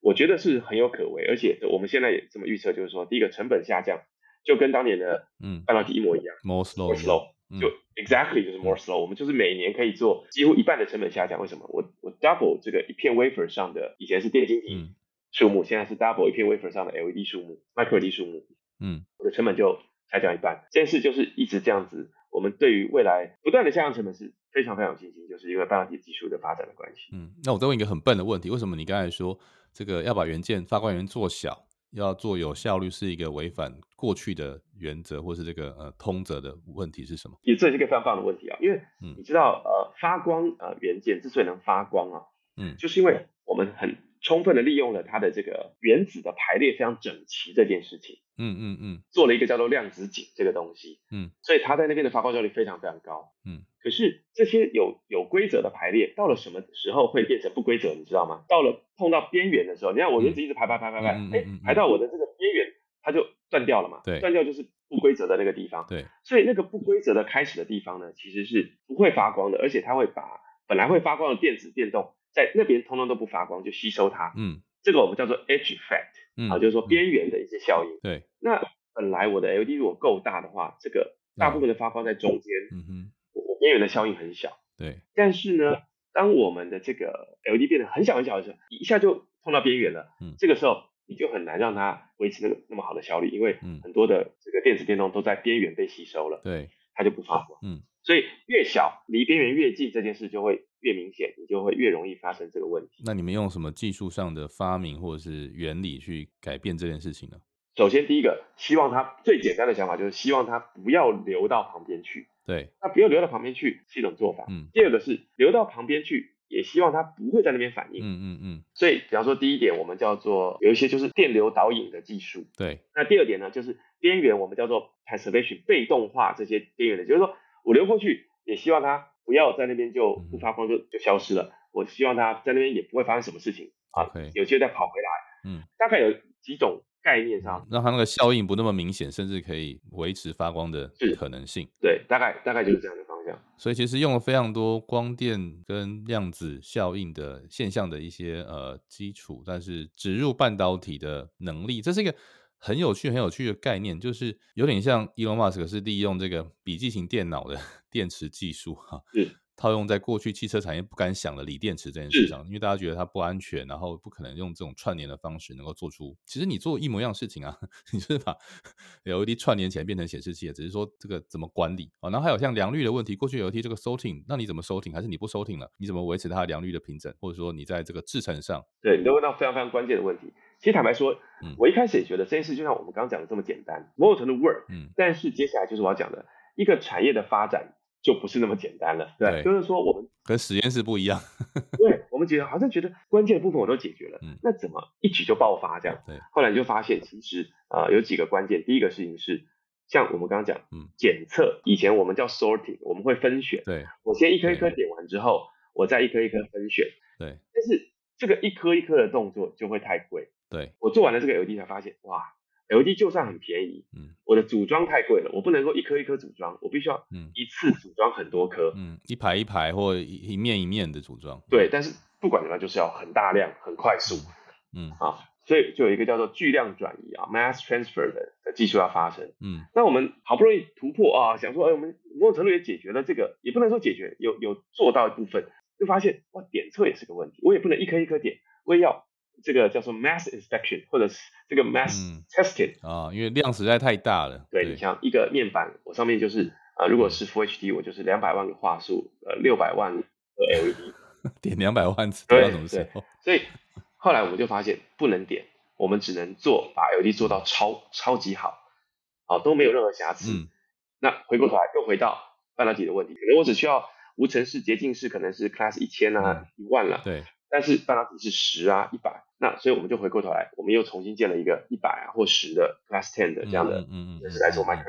我觉得是很有可为，而且我们现在也这么预测，就是说第一个成本下降，就跟当年的嗯半导体一模一样，more slow，嗯就 exactly 就是 more slow，我们就是每年可以做几乎一半的成本下降。为什么？我我 double 这个一片 wafer 上的以前是电晶体嗯数目，现在是 double 一片 wafer 上的 LED 数目，Micro LED 数目，嗯我的成本就下降一半。这件事就是一直这样子，我们对于未来不断的下降成本是非常非常有信心，就是因为半导体技术的发展的关系。嗯。那我再问一个很笨的问题，为什么你刚才说这个要把元件发光元件做小，要做有效率，是一个违反过去的原则，或是这个呃通则的问题是什么？也这也是一个非常棒的问题啊，因为嗯你知道，呃，发光呃元件之所以能发光啊，嗯就是因为我们很充分的利用了它的这个原子的排列非常整齐这件事情，嗯嗯嗯做了一个叫做量子井这个东西，嗯，所以它在那边的发光效率非常非常高，嗯。可是这些有有规则的排列，到了什么时候会变成不规则？你知道吗？到了碰到边缘的时候，你看我原子一直排排排排排，哎、排到我的这个边缘，它就断掉了嘛，对断掉就是不规则的那个地方，对，所以那个不规则的开始的地方呢，其实是不会发光的，而且它会把本来会发光的电子电动在那边通通都不发光，就吸收它。嗯这个我们叫做 edge effect 嗯啊，就是说边缘的一些效应。对，那本来我的 LED 如果够大的话，这个大部分的发光在中间，嗯哼，我我边缘的效应很小。对，但是呢，当我们的这个 LED 变得很小很小的时候，一下就碰到边缘了。嗯这个时候你就很难让它维持那个那么好的效率，因为嗯很多的这个电子电动都在边缘被吸收了。对，它就不发光。嗯，所以越小离边缘越近，这件事就会越明显，你就会越容易发生这个问题。那你们用什么技术上的发明或者是原理去改变这件事情呢？首先，第一个，希望它最简单的想法就是希望它不要流到旁边去。对，那不要流到旁边去是一种做法。嗯第二个是流到旁边去，也希望它不会在那边反应。嗯嗯嗯，所以，比方说第一点，我们叫做有一些就是电流导引的技术。对，那第二点呢，就是边缘我们叫做 cancellation 被动化这些边缘的，就是说我流过去，也希望它不要在那边就不发光就就消失了。我希望它在那边也不会发生什么事情啊 OK 有机会再跑回来。嗯，大概有几种概念上，让它那个效应不那么明显，甚至可以维持发光的可能性。对，大概大概就是这样的方。向。所以其实用了非常多光电跟量子效应的现象的一些呃基础，但是植入半导体的能力，这是一个很有趣、很有趣的概念，就是有点像 Elon Musk 是利用这个笔记型电脑的 电池技术哈。套用在过去汽车产业不敢想的锂电池这件事上，因为大家觉得它不安全，然后不可能用这种串联的方式能够做出。其实你做一模一样事情啊，你就是把 LED 串联起来变成显示器，只是说这个怎么管理啊。然后还有像良率的问题，过去 LED 这个收挺，那你怎么收挺？还是你不收挺了？你怎么维持它的良率的平整？或者说你在这个制程上，对你都问到非常非常关键的问题。其实坦白说，我一开始也觉得这件事就像我们刚刚讲的这么简单，某种程度 work。嗯，但是接下来就是我要讲的一个产业的发展。就不是那么简单了，对，就是说我们跟实验室不一样，对，我们觉得好像觉得关键的部分我都解决了，嗯，那怎么一举就爆发这样？对，后来你就发现其实呃有几个关键，第一个事情是像我们刚刚讲，嗯，检测以前我们叫 sorting，我们会分选，对，我先一颗一颗点完之后，我再一颗一颗分选，对，但是这个一颗一颗的动作就会太贵，对我做完了这个 LED 才发现，哇。LED 就算很便宜，嗯，我的组装太贵了，我不能够一颗一颗组装，我必须要一次组装很多颗，嗯，一排一排或一面一面的组装。对，但是不管怎么样，就是要很大量、很快速，嗯啊，所以就有一个叫做巨量转移啊 （mass transfer） 的的技术要发生，嗯，那我们好不容易突破啊，想说，哎，我们某种程度也解决了这个，也不能说解决，有有做到一部分，就发现哇，点测也是个问题，我也不能一颗一颗点，我也要。这个叫做 mass inspection，或者是这个 mass testing 啊，因为量实在太大了。对你像一个面板，我上面就是啊，如果是 Full HD，我就是两百万个画素，呃，六百万个 LED，点两百万次，对对。所以后来我们就发现不能点，我们只能做把 LED 做到超超级好，好都没有任何瑕疵。那回过头来又回到半导体的问题，可能我只需要无尘室、洁净室，可能是 Class 一千啊、一万了。对。但是半导体是十啊一百，那所以我们就回过头来，我们又重新建了一个一百啊或十的 Class Ten 的这样的，嗯嗯，是来做 Micro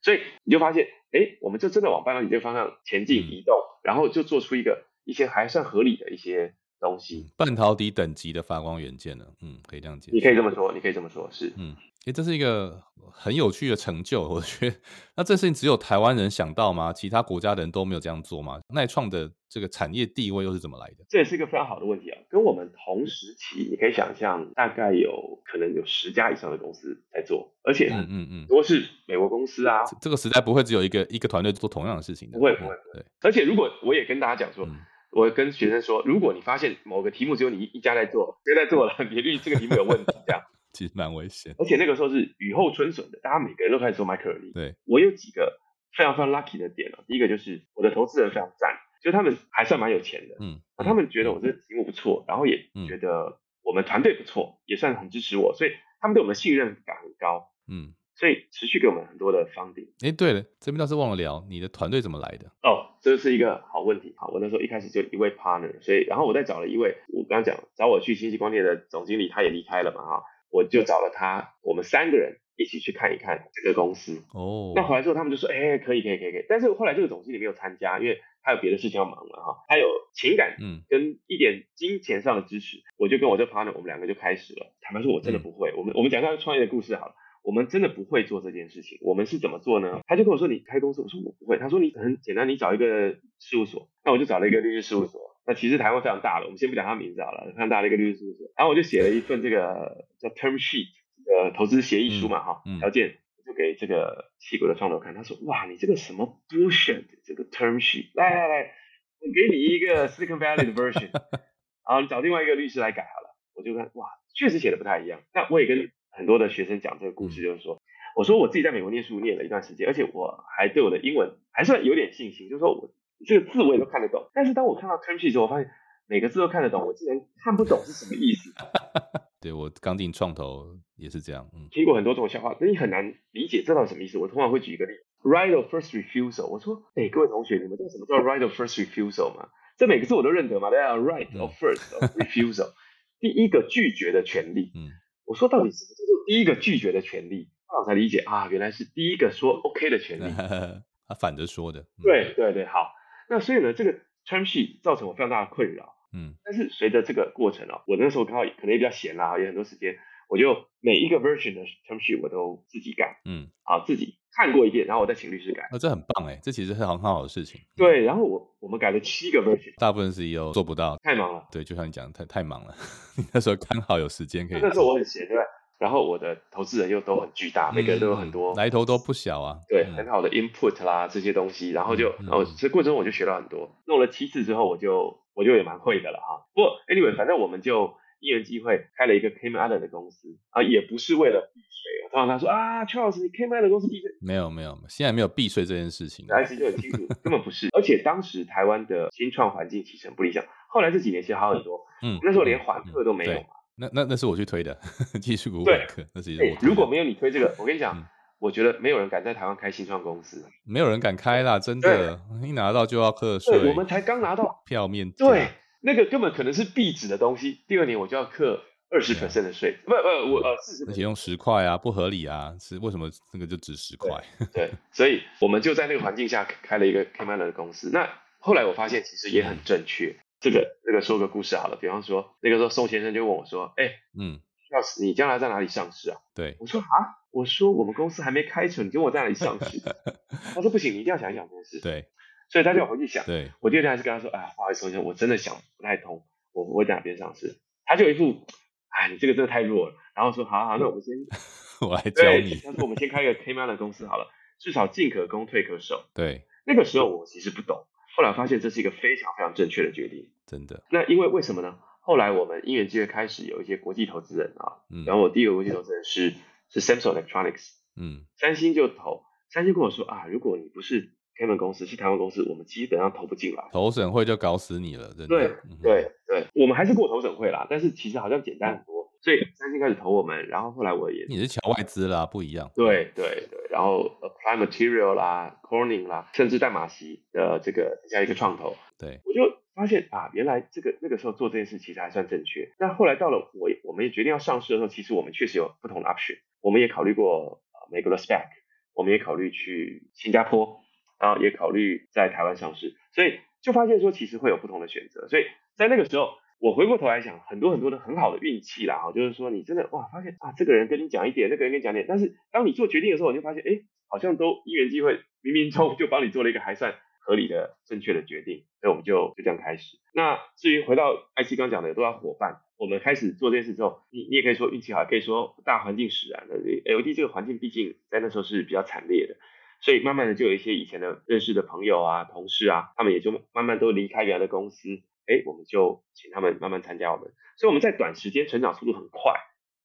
所以你就发现，哎，我们就真的往半导体这个方向前进移动，然后就做出一个一些还算合理的一些东西，半导体等级的发光元件呢，嗯，可以这样解，你可以这么说，你可以这么说，是，嗯。哎，这是一个很有趣的成就，我觉得。那这事情只有台湾人想到吗？其他国家的人都没有这样做吗？耐创的这个产业地位又是怎么来的？这也是一个非常好的问题啊！跟我们同时期，你可以想象，大概有可能有十家以上的公司在做，而且嗯嗯嗯，都是美国公司啊。这个时代不会只有一个一个团队做同样的事情的，不会不会。对，而且如果我也跟大家讲说，我跟学生说，如果你发现某个题目只有你一家在做，别在做了，你率这个题目有问题，这样。其实蛮危险，而且那个时候是雨后春笋的，大家每个人都开始做麦克尔尼。对，我有几个非常非常 lucky 的点啊。第一个就是我的投资人非常赞，就他们还算蛮有钱的，嗯，他们觉得我这个题目不错，然后也觉得我们团队不错，也算很支持我，所以他们对我们的信任感很高，嗯，所以持续给我们很多的方顶。哎，对了，这边倒是忘了聊，你的团队怎么来的？哦，这是一个好问题。好，我那时候一开始就一位 partner，所以然后我再找了一位，我刚刚讲找我去信息光电的总经理，他也离开了嘛，哈。我就找了他，我们三个人一起去看一看这个公司。哦，那回来之后，他们就说，哎，可以，可以，可以，可以。但是后来这个总经理没有参加，因为他有别的事情要忙了哈。他有情感，嗯，跟一点金钱上的支持。我就跟我这 partner，我们两个就开始了。坦白说，我真的不会。我们我们讲一下创业的故事好了。我们真的不会做这件事情。我们是怎么做呢？他就跟我说，你开公司。我说我不会。他说你很简单，你找一个事务所。那我就找了一个律师事务所。那其实台湾非常大的，我们先不讲他名字好了，非常大的一个律师事务所。然后我就写了一份这个叫 term sheet 的投资协议书嘛，哈，条件就给这个七国的创投看。他说，哇，你这个什么 bullshit 这个 term sheet，来来来，我给你一个 Silicon Valley 的 version，然后你找另外一个律师来改好了。我就看，哇，确实写的不太一样。那我也跟很多的学生讲这个故事，就是说，我说我自己在美国念书念了一段时间，而且我还对我的英文还算有点信心，就是说我。这个字我也都看得懂，但是当我看到 term sheet 之后，我发现每个字都看得懂，我竟然看不懂是什么意思。对我刚进创投也是这样，嗯，听过很多这种笑话，但你很难理解这到底什么意思。我通常会举一个例，right of first refusal。我说，哎，各位同学，你们知道什么叫 right of first refusal 吗？这每个字我都认得嘛？对啊，right of first refusal，第一个拒绝的权利。嗯，我说到底什么叫做第一个拒绝的权利？后来才理解啊，原来是第一个说 OK 的权利。他反着说的。对对对，好。那所以呢，这个 term sheet 造成我非常大的困扰。嗯，但是随着这个过程啊，我那时候刚好可能也比较闲啦，有很多时间，我就每一个 version 的 term sheet 我都自己改。嗯，啊，自己看过一遍，然后我再请律师改。那这很棒哎，这其实是很很好的事情。对，然后我我们改了七个 version，大部分 CEO 做不到，太忙了。对，就像你讲，太太忙了。那时候刚好有时间可以。那时候我很闲，对。然后我的投资人又都很巨大，每个人都有很多来头都不小啊。对，很好的 input 啦这些东西，然后就然后这过程中我就学到很多。弄了七次之后，我就我就也蛮会的了哈。不过 anyway，反正我们就一缘机会开了一个 Cayman Island 的公司啊，也不是为了避税。通常他说啊，Charles，你 Cayman Island 公司避税？没有没有，现在没有避税这件事情。大家就很清楚，根本不是。而且当时台湾的新创环境其实很不理想，后来这几年其实好很多。嗯，那时候连缓客都没有嘛。那那那是我去推的技术股缓课，那是我。如果没有你推这个，我跟你讲，我觉得没有人敢在台湾开新创公司，没有人敢开啦，真的，一拿到就要课税。我们才刚拿到票面，对，那个根本可能是壁纸的东西，第二年我就要课二十 percent 的税，不不，我呃四十，而且用十块啊，不合理啊，是为什么那个就值十块？对，所以我们就在那个环境下开了一个 k m a n 的公司。那后来我发现其实也很正确。这个这个说个故事好了，比方说那个时候宋先生就问我说：“哎，嗯，要是你将来在哪里上市啊？”对，我说啊，我说我们公司还没开成，你跟我在哪里上市？他说不行，你一定要想一想这件事。对，所以他就回去想。对，我第二天还是跟他说：“哎，不好意思，我真的想不太通，我我在哪边上市？”他就一副，哎，你这个真的太弱了。然后说：“好好，那我们先，我来教你。”他说：“我们先开一个 K 妈的公司好了，至少进可攻，退可守。”对，那个时候我其实不懂。后来发现这是一个非常非常正确的决定，真的。那因为为什么呢？后来我们因缘机会开始有一些国际投资人啊，然后我第一个国际投资人是是 Samsung Electronics，嗯，三星就投，三星跟我说啊，如果你不是 k m 公司，是台湾公司，我们基本上投不进来，投审会就搞死你了，真的。对对对，我们还是过投审会啦，但是其实好像简单很多。所以三星开始投我们，然后后来我也你是抢外资啦，不一样。对对对，然后 Apply Material 啦，Corning 啦，甚至代码锡的这个加一个创投，对，我就发现啊，原来这个那个时候做这件事其实还算正确。那后来到了我我们也决定要上市的时候，其实我们确实有不同的 option，我们也考虑过美国的 spec，我们也考虑去新加坡，然后也考虑在台湾上市，所以就发现说其实会有不同的选择。所以在那个时候。我回过头来想，很多很多的很好的运气啦，哈，就是说你真的哇，发现啊，这个人跟你讲一点，那个人跟你讲点，但是当你做决定的时候，你就发现，哎，好像都因缘机会，冥冥中就帮你做了一个还算合理的、正确的决定，所以我们就就这样开始。那至于回到 IC 刚讲的都要伙伴，我们开始做这件事之后，你你也可以说运气好，可以说大环境使然的。，L D 这个环境毕竟在那时候是比较惨烈的，所以慢慢的就有一些以前的认识的朋友啊、同事啊，他们也就慢慢都离开原来的公司。哎，我们就请他们慢慢参加我们，所以我们在短时间成长速度很快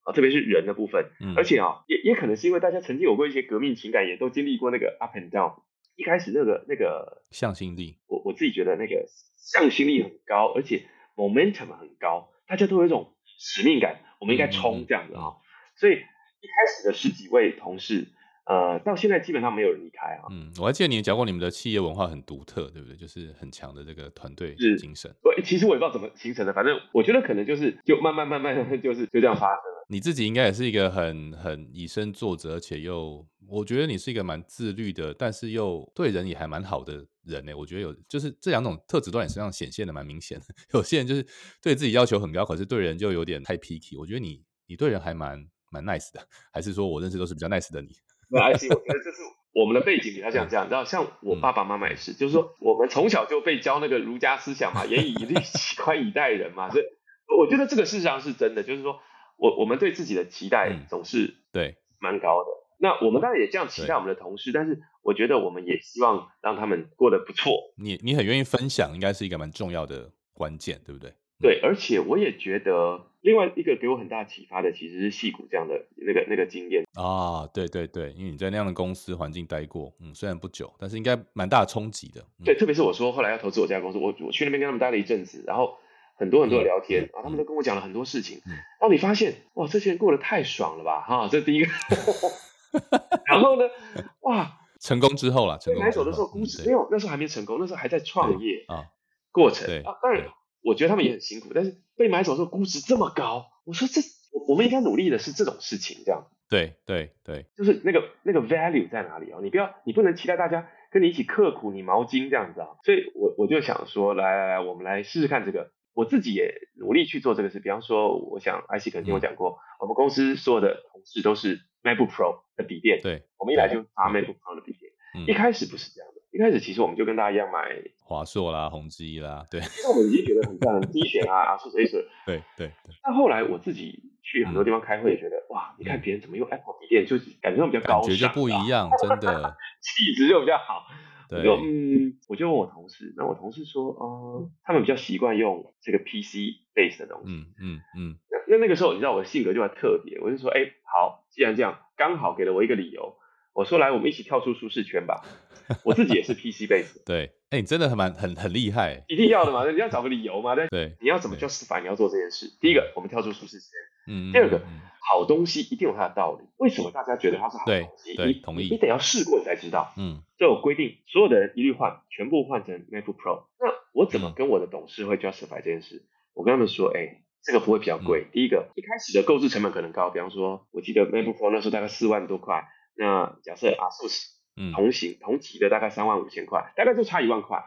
啊，特别是人的部分，而且啊，也也可能是因为大家曾经有过一些革命情感，也都经历过那个 up and down。一开始那个那个向心力，我我自己觉得那个向心力很高，而且 momentum 很高，大家都有一种使命感，我们应该冲这样子啊。所以一开始的十几位同事。呃，到现在基本上没有人离开啊。嗯，我还记得你讲过，你们的企业文化很独特，对不对？就是很强的这个团队精神。我其实我也不知道怎么形成的，反正我觉得可能就是就慢慢慢慢就是就这样发生了。你自己应该也是一个很很以身作则，而且又我觉得你是一个蛮自律的，但是又对人也还蛮好的人呢。我觉得有就是这两种特质都在你身上显现的蛮明显的。有些人就是对自己要求很高，可是对人就有点太 picky。我觉得你你对人还蛮蛮 nice 的，还是说我认识都是比较 nice 的你？I C，我觉得这是我们的背景比较像这样，你知道，像我爸爸妈妈也是，就是说我们从小就被教那个儒家思想嘛，严以律己，宽以待人嘛，所以我觉得这个事实上是真的，就是说我我们对自己的期待总是对蛮高的。那我们当然也这样期待我们的同事，但是我觉得我们也希望让他们过得不错。你你很愿意分享，应该是一个蛮重要的关键，对不对？对，而且我也觉得。另外一个给我很大启发的，其实是戏骨这样的那个那个经验啊，对对对，因为你在那样的公司环境待过，嗯，虽然不久，但是应该蛮大的冲击的。对，特别是我说后来要投资我这家公司，我我去那边跟他们待了一阵子，然后很多很多的聊天，然后他们都跟我讲了很多事情，然后你发现哇，这些人过得太爽了吧，哈，这是第一个。然后呢，哇，成功之后了，成功买手的时候估值没有，那时候还没成功，那时候还在创业啊过程啊，当然。我觉得他们也很辛苦，但是被买走的时候估值这么高，我说这我我们应该努力的是这种事情，这样。对对对，就是那个那个 value 在哪里哦？你不要，你不能期待大家跟你一起刻苦你毛巾这样子啊。所以我我就想说，来来来，我们来试试看这个。我自己也努力去做这个事。比方说，我想艾希可能听我讲过，我们公司所有的同事都是 MacBook Pro 的笔电，对，我们一来就发 MacBook Pro 的笔电。一开始不是这样的，一开始其实我们就跟大家一样买华硕啦、宏基啦，对。那我们已经觉得很赞了，低选啊、ASUS、Acer。对对对。但后来我自己去很多地方开会，也觉得哇，你看别人怎么用 Apple 笔电，就是感觉上比较高感觉就不一样，真的，气质就比较好。对，嗯，我就问我同事，那我同事说，呃，他们比较习惯用这个 PC base 的东西。嗯嗯嗯。那那那个时候，你知道我的性格就很特别，我就说，哎，好，既然这样，刚好给了我一个理由。我说来，我们一起跳出舒适圈吧。我自己也是 PC base。对，哎，你真的很蛮很很厉害。一定要的嘛，你要找个理由嘛。对，你要怎么就示范你要做这件事？第一个，我们跳出舒适圈。嗯。第二个，好东西一定有它的道理。为什么大家觉得它是好东西？对，同意。你得要试过你才知道。嗯。这有规定，所有的人一律换，全部换成 MacBook Pro。那我怎么跟我的董事会 justify 这件事？我跟他们说，哎，这个不会比较贵。第一个，一开始的购置成本可能高，比方说，我记得 MacBook Pro 那时候大概四万多块。那假设 ASUS。同行同级的大概三万五千块，大概就差一万块。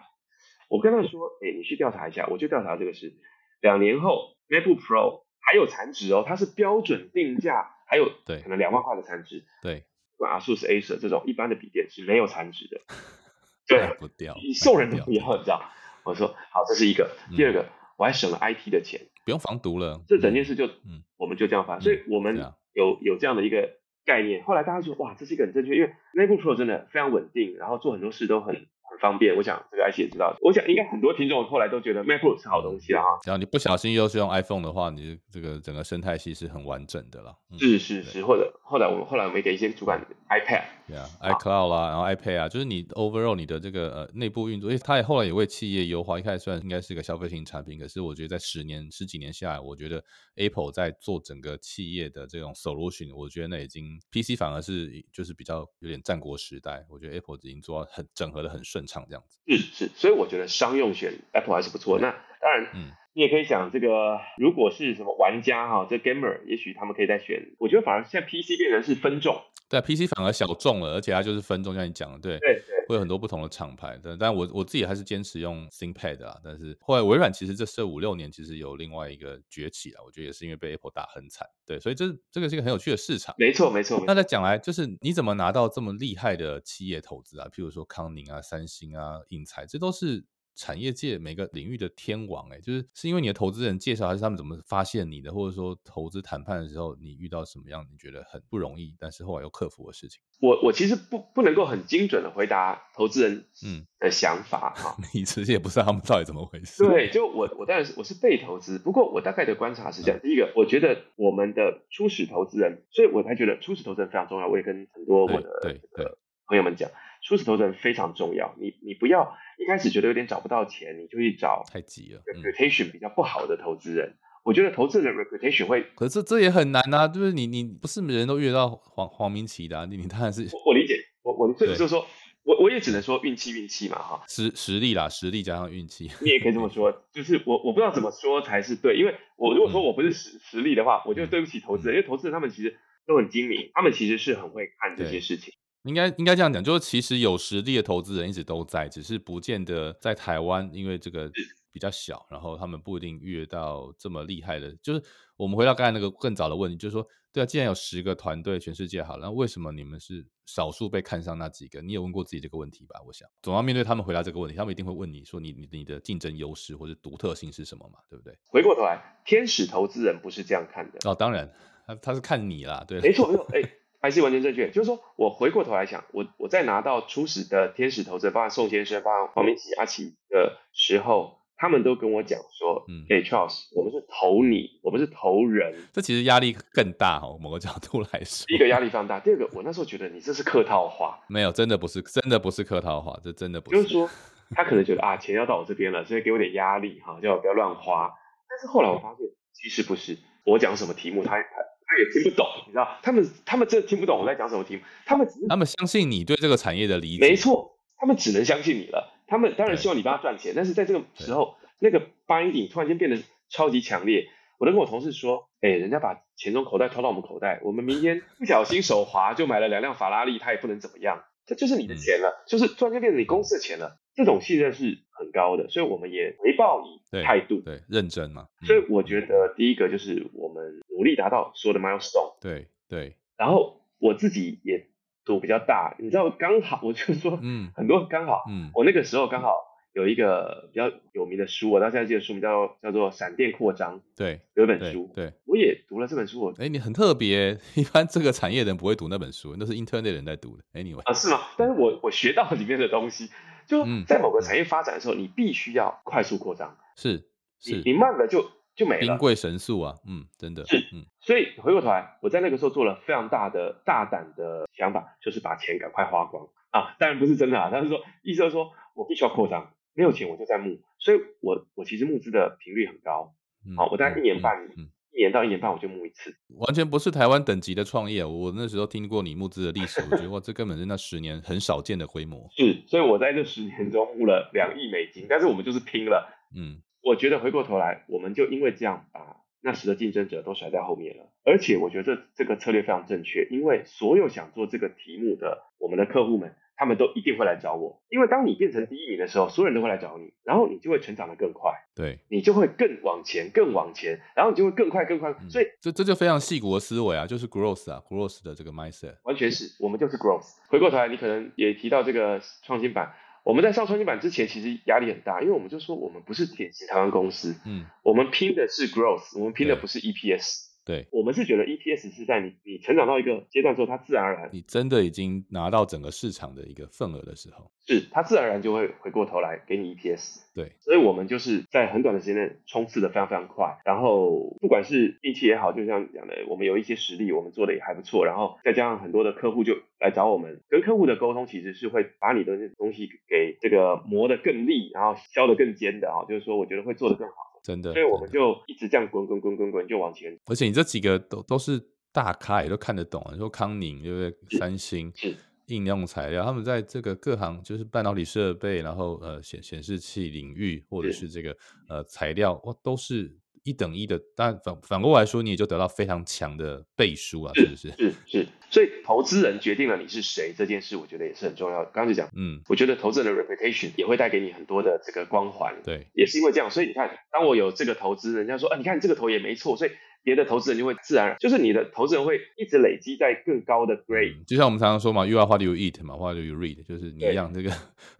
我跟他说，哎，你去调查一下，我就调查这个事两年后 MacBook Pro 还有残值哦，它是标准定价，还有对可能两万块的残值。对，管 ASUS、Acer 这种一般的笔电是没有残值的。对，不掉，送人都不要，你知道？我说好，这是一个。第二个，我还省了 IT 的钱，不用防毒了。这整件事就，嗯，我们就这样发，所以我们有有这样的一个。概念，后来大家说，哇，这是一个很正确，因为 MacBook Pro 真的非常稳定，然后做很多事都很。很方便，我想这个 IC 也知道。我想应该很多听众后来都觉得 MacBook 是好东西了哈。只要你不小心又是用 iPhone 的话，你这个整个生态系是很完整的了。是是是，或者后来我们后来我们给一些主管 iPad，对啊，iCloud 啦，然后 iPad 啊，就是你 overall 你的这个呃内部运作，因为它也后来也为企业优化。一开始虽然应该是一个消费型产品，可是我觉得在十年十几年下来，我觉得 Apple 在做整个企业的这种 solution，我觉得那已经 PC 反而是就是比较有点战国时代。我觉得 Apple 已经做到很整合的很顺畅这样子。是是，所以我觉得商用选 Apple 还是不错。那当然，嗯，你也可以想这个，如果是什么玩家哈，这 gamer，也许他们可以再选。我觉得反而现在 PC 变成是分众，对，PC 反而小众了，而且它就是分众，像你讲的，对对对。会有很多不同的厂牌，但但我我自己还是坚持用 ThinkPad 啊。但是后来微软其实这这五六年其实有另外一个崛起啊，我觉得也是因为被 Apple 打很惨。对，所以这这个是一个很有趣的市场。没错没错。那再讲来，就是你怎么拿到这么厉害的企业投资啊？譬如说康宁啊、三星啊、印材，这都是。产业界每个领域的天王，哎，就是是因为你的投资人介绍，还是他们怎么发现你的，或者说投资谈判的时候，你遇到什么样你觉得很不容易，但是后来又克服的事情？我我其实不不能够很精准的回答投资人嗯的想法哈，你其实也不知道他们到底怎么回事。对，就我我当然是我是被投资，不过我大概的观察是这样：第一个，我觉得我们的初始投资人，所以我才觉得初始投资人非常重要。我也跟很多我的对对朋友们讲。初始投资人非常重要，你你不要一开始觉得有点找不到钱，你就去找太急了，reputation 比较不好的投资人。我觉得投资人 reputation 会，可是这也很难啊，就是你你不是每人都遇到黄黄明奇的，你你当然是我理解，我我这就是说我我也只能说运气运气嘛哈，实实力啦，实力加上运气，你也可以这么说，就是我我不知道怎么说才是对，因为我如果说我不是实实力的话，我就对不起投资人，因为投资人他们其实都很精明，他们其实是很会看这些事情。应该应该这样讲，就是其实有实力的投资人一直都在，只是不见得在台湾，因为这个比较小，然后他们不一定遇到这么厉害的。就是我们回到刚才那个更早的问题，就是说，对啊，既然有十个团队，全世界好，那为什么你们是少数被看上那几个？你有问过自己这个问题吧？我想，总要面对他们回答这个问题，他们一定会问你说，你你你的竞争优势或者独特性是什么嘛？对不对？回过头来，天使投资人不是这样看的哦，当然，他他是看你啦，对，没错没错，哎。还是完全正确，就是说我回过头来想，我我在拿到初始的天使投资，包括宋先生、包括黄明奇、阿奇的时候，他们都跟我讲说，嗯，哎，Charles，我们是投你，我们是投人，这其实压力更大哦，某个角度来说，第一个压力非常大，第二个我那时候觉得你这是客套话，没有，真的不是，真的不是客套话，这真的不是，就是。说他可能觉得啊，钱要到我这边了，所以给我点压力哈，叫我不要乱花，但是后来我发现其实不是，我讲什么题目他他。他也听不懂，你知道，他们他们真的听不懂我在讲什么题目，他们他们相信你对这个产业的理解，没错，他们只能相信你了。他们当然希望你帮他赚钱，但是在这个时候，那个 binding 突然间变得超级强烈。我都跟我同事说，哎，人家把钱从口袋掏到我们口袋，我们明天不小心手滑就买了两辆法拉利，他也不能怎么样，这就是你的钱了，就是突然间变成你公司的钱了。这种信任是很高的，所以我们也回报以态度，对认真嘛。所以我觉得第一个就是我们努力达到所有的 milestone，对对。然后我自己也赌比较大，你知道刚好我就说，嗯。很多刚好，嗯。我那个时候刚好有一个比较有名的书，我到现在记得书名叫叫做《闪电扩张》，对有一本书，对，我也读了这本书，我哎，你很特别，一般这个产业的人不会读那本书，那是 Internet 人在读的。Anyway，啊是吗？但是我我学到里面的东西，就嗯。在某个产业发展的时候，你必须要快速扩张，是是。你你慢了就就没了。兵贵神速啊，嗯，真的，是嗯所以回过头来，我在那个时候做了非常大的大胆的想法，就是把钱赶快花光啊！当然不是真的啊，他是说意思就是说我必须要扩张，没有钱我就在募，所以我我其实募资的频率很高，嗯，好，我大概一年半嗯，嗯一年到一年半我就募一次。完全不是台湾等级的创业。我那时候听过你募资的历史，我觉得哇，这根本是那十年很少见的规模。是，所以我在这十年中募了两亿美金，但是我们就是拼了。嗯我觉得回过头来，我们就因为这样把那时的竞争者都甩在后面了。而且我觉得这这个策略非常正确，因为所有想做这个题目的我们的客户们，他们都一定会来找我。因为当你变成第一名的时候，所有人都会来找你，然后你就会成长的更快，对，你就会更往前，更往前，然后你就会更快更快。嗯所以这这就非常细骨的思维啊，就是 growth 啊，growth 的这个 mindset。完全是我们就是 growth。回过头来，你可能也提到这个创新版。我们在上创新板之前，其实压力很大，因为我们就说我们不是典型台湾公司，嗯，我们拼的是 growth，我们拼的不是 EPS。对。我们是觉得 EPS 是在你你成长到一个阶段之后，它自然而然你真的已经拿到整个市场的一个份额的时候，是它自然而然就会回过头来给你 EPS。对，所以我们就是在很短的时间内冲刺的非常非常快，然后不管是运气也好，就像讲的，我们有一些实力，我们做的也还不错，然后再加上很多的客户就来找我们，跟客户的沟通其实是会把你的东西给这个磨得更利，然后削得更尖的啊，就是说我觉得会做得更好，真的。所以我们就一直这样滚滚滚滚滚就往前，而且你这几个都都是大咖，也都看得懂啊。你说康宁对不对？三星是应用材料，他们在这个各行就是半导体设备，然后呃显显示器领域，或者是是这个呃材料，哇，都是一等一的。但反反过来说，你也就得到非常强的背书啊，是不是？是是，所以投资人决定了你是谁这件事，我觉得也是很重要。刚刚就讲，嗯，我觉得投资人的 reputation 也会带给你很多的这个光环。对，也是因为这样，所以你看，当我有这个投资，人家说，啊，你看你这个投也没错，所以别的投资人就会自然而然，就是你的投资人会一直累积在更高的 grade。嗯就像我们常常说嘛，You are what you eat 嘛，What you read，就是你一对样这个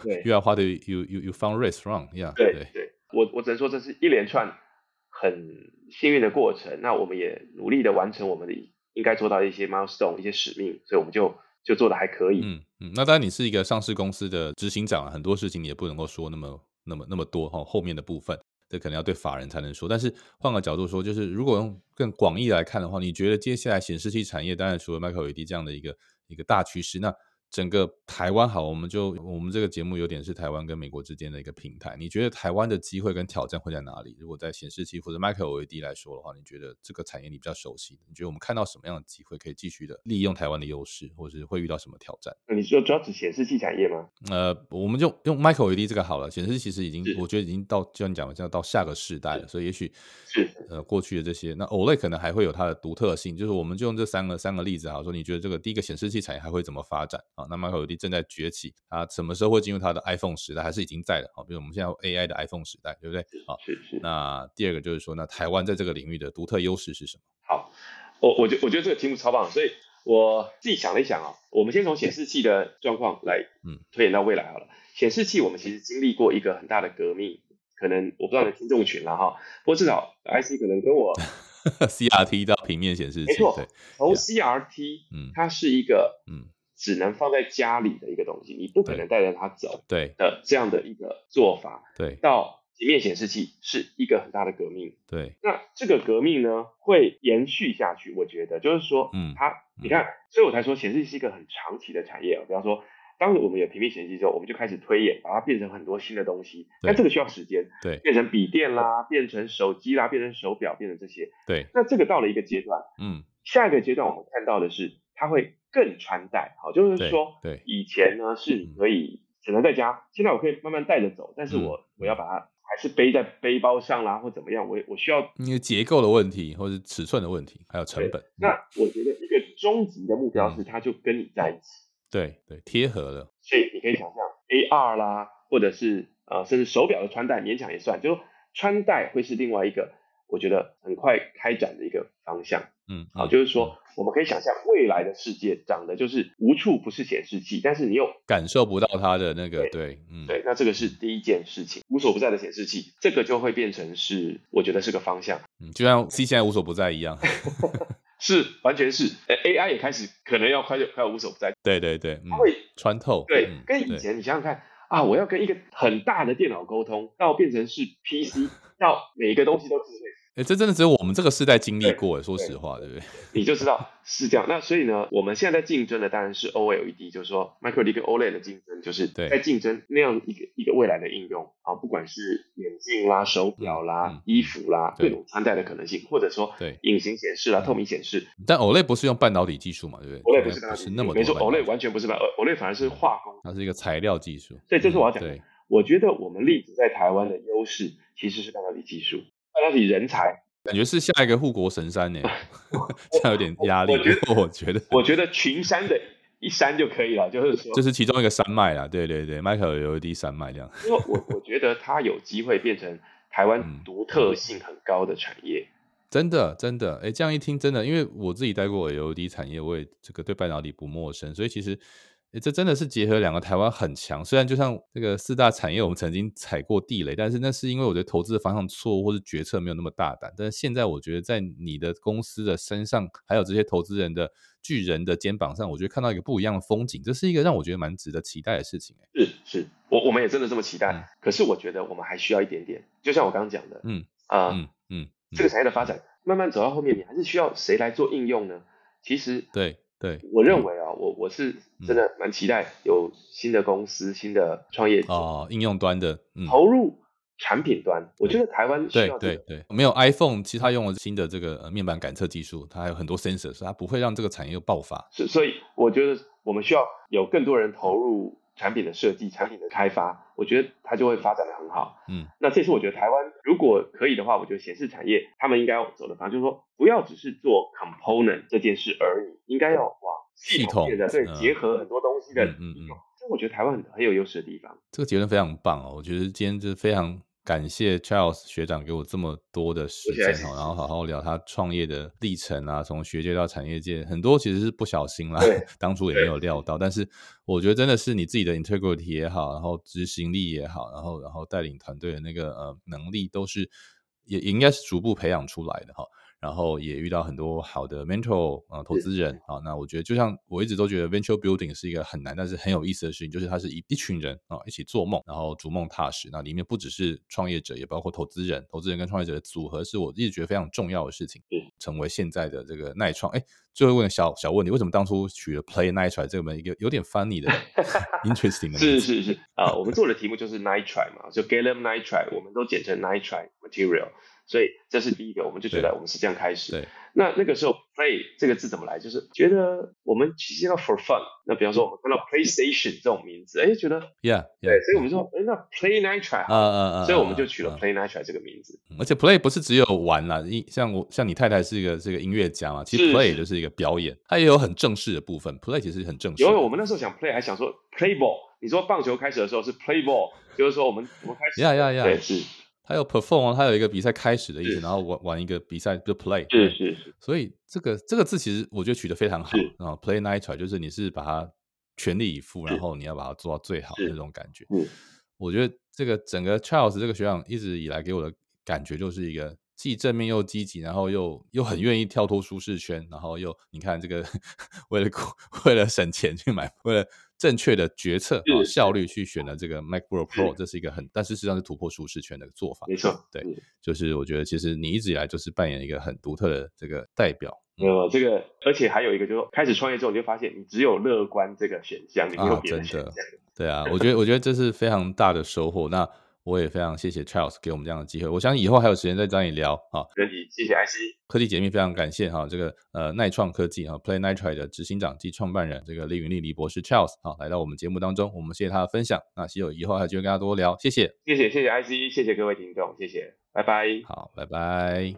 对，You are what you you you found restaurant 一样，对对对，我我只能说这是一连串很幸运的过程。那我们也努力的完成我们的应该做到一些 milestone、一些使命，所以我们就就做的还可以。嗯嗯，那当然你是一个上市公司的执行长，很多事情你也不能够说那么那么那么多哈，后面的部分这可能要对法人才能说。但是换个角度说，就是如果用更广义来看的话，你觉得接下来显示器产业，当然除了 Micro LED 这样的一个一个大趋势，那整个台湾好，我们就我们这个节目有点是台湾跟美国之间的一个平台。你觉得台湾的机会跟挑战会在哪里？如果在显示器或者 Micro LED 来说的话，你觉得这个产业你比较熟悉，你觉得我们看到什么样的机会可以继续的利用台湾的优势，或者是会遇到什么挑战？你说主要指显示器产业吗？呃，我们就用 Micro LED 这个好了，显示器其实已经，我觉得已经到，就像你讲的，这样到下个世代了，所以也许是呃过去的这些，那 OLED 可能还会有它的独特性，就是我们就用这三个三个例子哈，说你觉得这个第一个显示器产业还会怎么发展啊？那 Micro LED 正在崛起，它什么时候会进入它的 iPhone 时代，还是已经在了啊？比如我们现在有 AI 的 iPhone 时代，对不对？好，是是。那第二个就是说，那台湾在这个领域的独特优势是什么？好，我我觉我觉得这个题目超棒，所以我自己想了一想啊，我们先从显示器的状况来，嗯，推演到未来好了。显示器我们其实经历过一个很大的革命，可能我不知道你的听众群了哈，不过至少 IC 可能跟我 CRT 到平面显示器，没错从 CRT 嗯它是一个嗯只能放在家里的一个东西，你不可能带着它走对的这样的一个做法，对到平面显示器是一个很大的革命。对，那这个革命呢，会延续下去。我觉得就是说，嗯它你看，所以我才说显示器是一个很长期的产业啊。比方说，当我们有平面显示器之后，我们就开始推演，把它变成很多新的东西。对但这个需要时间，对变成笔电啦，变成手机啦，变成手表，变成这些。对，那这个到了一个阶段，嗯下一个阶段我们看到的是，它会更穿戴。好，就是说，对。以前呢是你可以只能在家，现在我可以慢慢带着走，但是我、嗯。我要把它还是背在背包上啦，或怎么样，我我需要因为结构的问题，或者是尺寸的问题，还有成本。那我觉得一个终极的目标嗯。是，它就跟你在一起，对对，贴合了，所以你可以想象 AR 啦，或者是呃，甚至手表的穿戴，勉强也算，就是说穿戴会是另外一个我觉得很快开展的一个方向。嗯，好，就是说我们可以想象未来的世界长得就是无处不是显示器，但是你又感受不到它的那个对，嗯，对，那这个是第一件事情，无所不在的显示器，这个就会变成是我觉得是个方向。嗯，就像 C 现在无所不在一样。是，完全是，AI 也开始可能要快就快要无所不在。对对对，它会穿透。对，跟以前你想想看啊，我要跟一个很大的电脑沟通，到变成是 PC，到每一个东西都智慧。哎，这真的只有我们这个时代经历过。说实话，对不对？你就知道是这样。那所以呢，我们现在在竞争的当然是 OLED，就是说 Micro LED 跟 OLED 的竞争，就是在竞争那样一个一个未来的应用啊，不管是眼镜啦、手表啦、衣服啦，各种穿戴的可能性，或者说对隐形显示啦、透明显示。但 OLED 不是用半导体技术嘛，对不对？OLED 不是半导体，那么没错，OLED 完全不是半，OLED 反而是化工，它是一个材料技术。所以这是我要讲的。我觉得我们立足在台湾的优势其实是半导体技术，半导体人才。感觉是下一个护国神山呢，这样有点压力。我觉得，我觉得群山的一山就可以了，就是说，这是其中一个山脉啦。对对对，Michael 有一滴山脉这样。因为我我觉得它有机会变成台湾独特性很高的产业。真的真的，哎，这样一听真的，因为我自己待过 LED 产业，我也这个对半导体不陌生，所以其实。这真的是结合两个台湾很强，虽然就像这个四大产业，我们曾经踩过地雷，但是那是因为我觉得投资的方向错误，或是决策没有那么大胆。但是现在我觉得在你的公司的身上，还有这些投资人的巨人的肩膀上，我觉得看到一个不一样的风景，这是一个让我觉得蛮值得期待的事情。是是，我我们也真的这么期待。可是我觉得我们还需要一点点，就像我刚刚讲的，嗯啊嗯嗯，这个产业的发展慢慢走到后面，你还是需要谁来做应用呢？其实对。对，我认为啊，我我是真的蛮期待有新的公司、新的创业哦，应用端的投入产品端。我觉得台湾需要对对，没有 iPhone，其实它用了新的这个面板感测技术，它还有很多 sensor，所以它不会让这个产业又爆发。所所以，我觉得我们需要有更多人投入。产品的设计、产品的开发，我觉得它就会发展的很好。嗯，那这次我觉得台湾如果可以的话，我觉得显示产业他们应该要走的方向就是说，不要只是做 component 这件事而已，应该要往系统的对结合很多东西的应用。这我觉得台湾很很有优势的地方。这个结论非常棒哦，我觉得今天就是非常。感谢 Charles 学长给我这么多的时间哈，然后好好聊他创业的历程啊，从学界到产业界，很多其实是不小心啦，当初也没有料到，但是我觉得真的是你自己的 integrity 也好，然后执行力也好，然后然后带领团队的那个呃能力，都是也也应该是逐步培养出来的哈。然后也遇到很多好的 mentor 啊，投资人啊，那我觉得就像我一直都觉得 venture building 是一个很难，但是很有意思的事情，就是它是一一群人啊一起做梦，然后逐梦踏实。那里面不只是创业者，也包括投资人，投资人跟创业者的组合是我一直觉得非常重要的事情。嗯，成为现在的这个耐创。哎，最后问个小小问题，为什么当初取了 play night try 这个一个有点 funny 的 interesting 的？是是是啊，我们做的题目就是 night try 嘛，就 gallium night try，我们都简称 night try material。所以这是第一个，我们就觉得我们是这样开始。对，那那个时候 play 这个字怎么来？就是觉得我们其实要 for fun。那比方说我们看到 PlayStation 这种名字，哎，觉得 yeah，对，所以我们说，哎，那 Play Night Try 啊啊啊，所以我们就取了 Play Night Try 这个名字。而且 play 不是只有玩啦，像我像你太太是一个这个音乐家嘛，其实 play 就是一个表演，它也有很正式的部分。play 其实很正式。因为，我们那时候想 play 还想说 play ball。你说棒球开始的时候是 play ball，就是说我们我们开始。呀呀呀，对是。它有 perform，它有一个比赛开始的意思，然后玩玩一个比赛就 play，是是是。所以这个这个字其实我觉得取得非常好啊，play night try 就是你是把它全力以赴，然后你要把它做到最好那种感觉。嗯，我觉得这个整个 Charles 这个学长一直以来给我的感觉就是一个既正面又积极，然后又又很愿意跳脱舒适圈，然后又你看这个 为了为了省钱去买，为了。正确的决策啊，效率去选了这个 MacBook Pro，这是一个很，但是实际上是突破舒适圈的做法。没错，对，就是我觉得其实你一直以来就是扮演一个很独特的这个代表。没有，这个而且还有一个，就是开始创业之后，你就发现你只有乐观这个选项，你没有别的选项。对啊，我觉得我觉得这是非常大的收获。那我也非常谢谢 Charles 给我们这样的机会，我相信以后还有时间再找你聊啊。没问题，谢谢 IC 科技解密，非常感谢哈，这个呃耐创科技哈 Play Night Try 的执行长及创办人这个李云丽李博士 Charles 啊来到我们节目当中，我们谢谢他的分享。那希有以后还有机会跟他多聊，谢谢，谢谢谢谢 IC，谢谢各位听众，谢谢，拜拜。好，拜拜。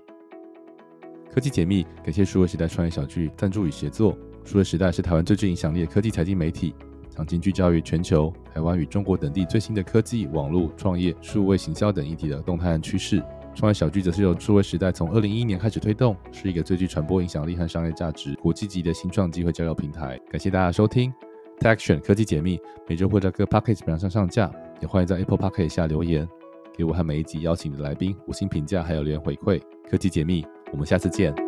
科技解密感谢数位时代创业小聚赞助与协作，数位时代是台湾最具影响力的科技财经媒体。长期聚焦于全球、台湾与中国等地最新的科技、网络、创业、数位行销等议题的动态和趋势。创业小聚则是由数位时代从二零一一年开始推动，是一个最具传播影响力和商业价值、国际级的新创机会交流平台。感谢大家收听 TechSion 科技解密，每周会在各 Podcast 平上上架，也欢迎在 Apple Podcast 下留言，给我和每一集邀请的来宾五星评价，还有留言回馈。科技解密，我们下次见。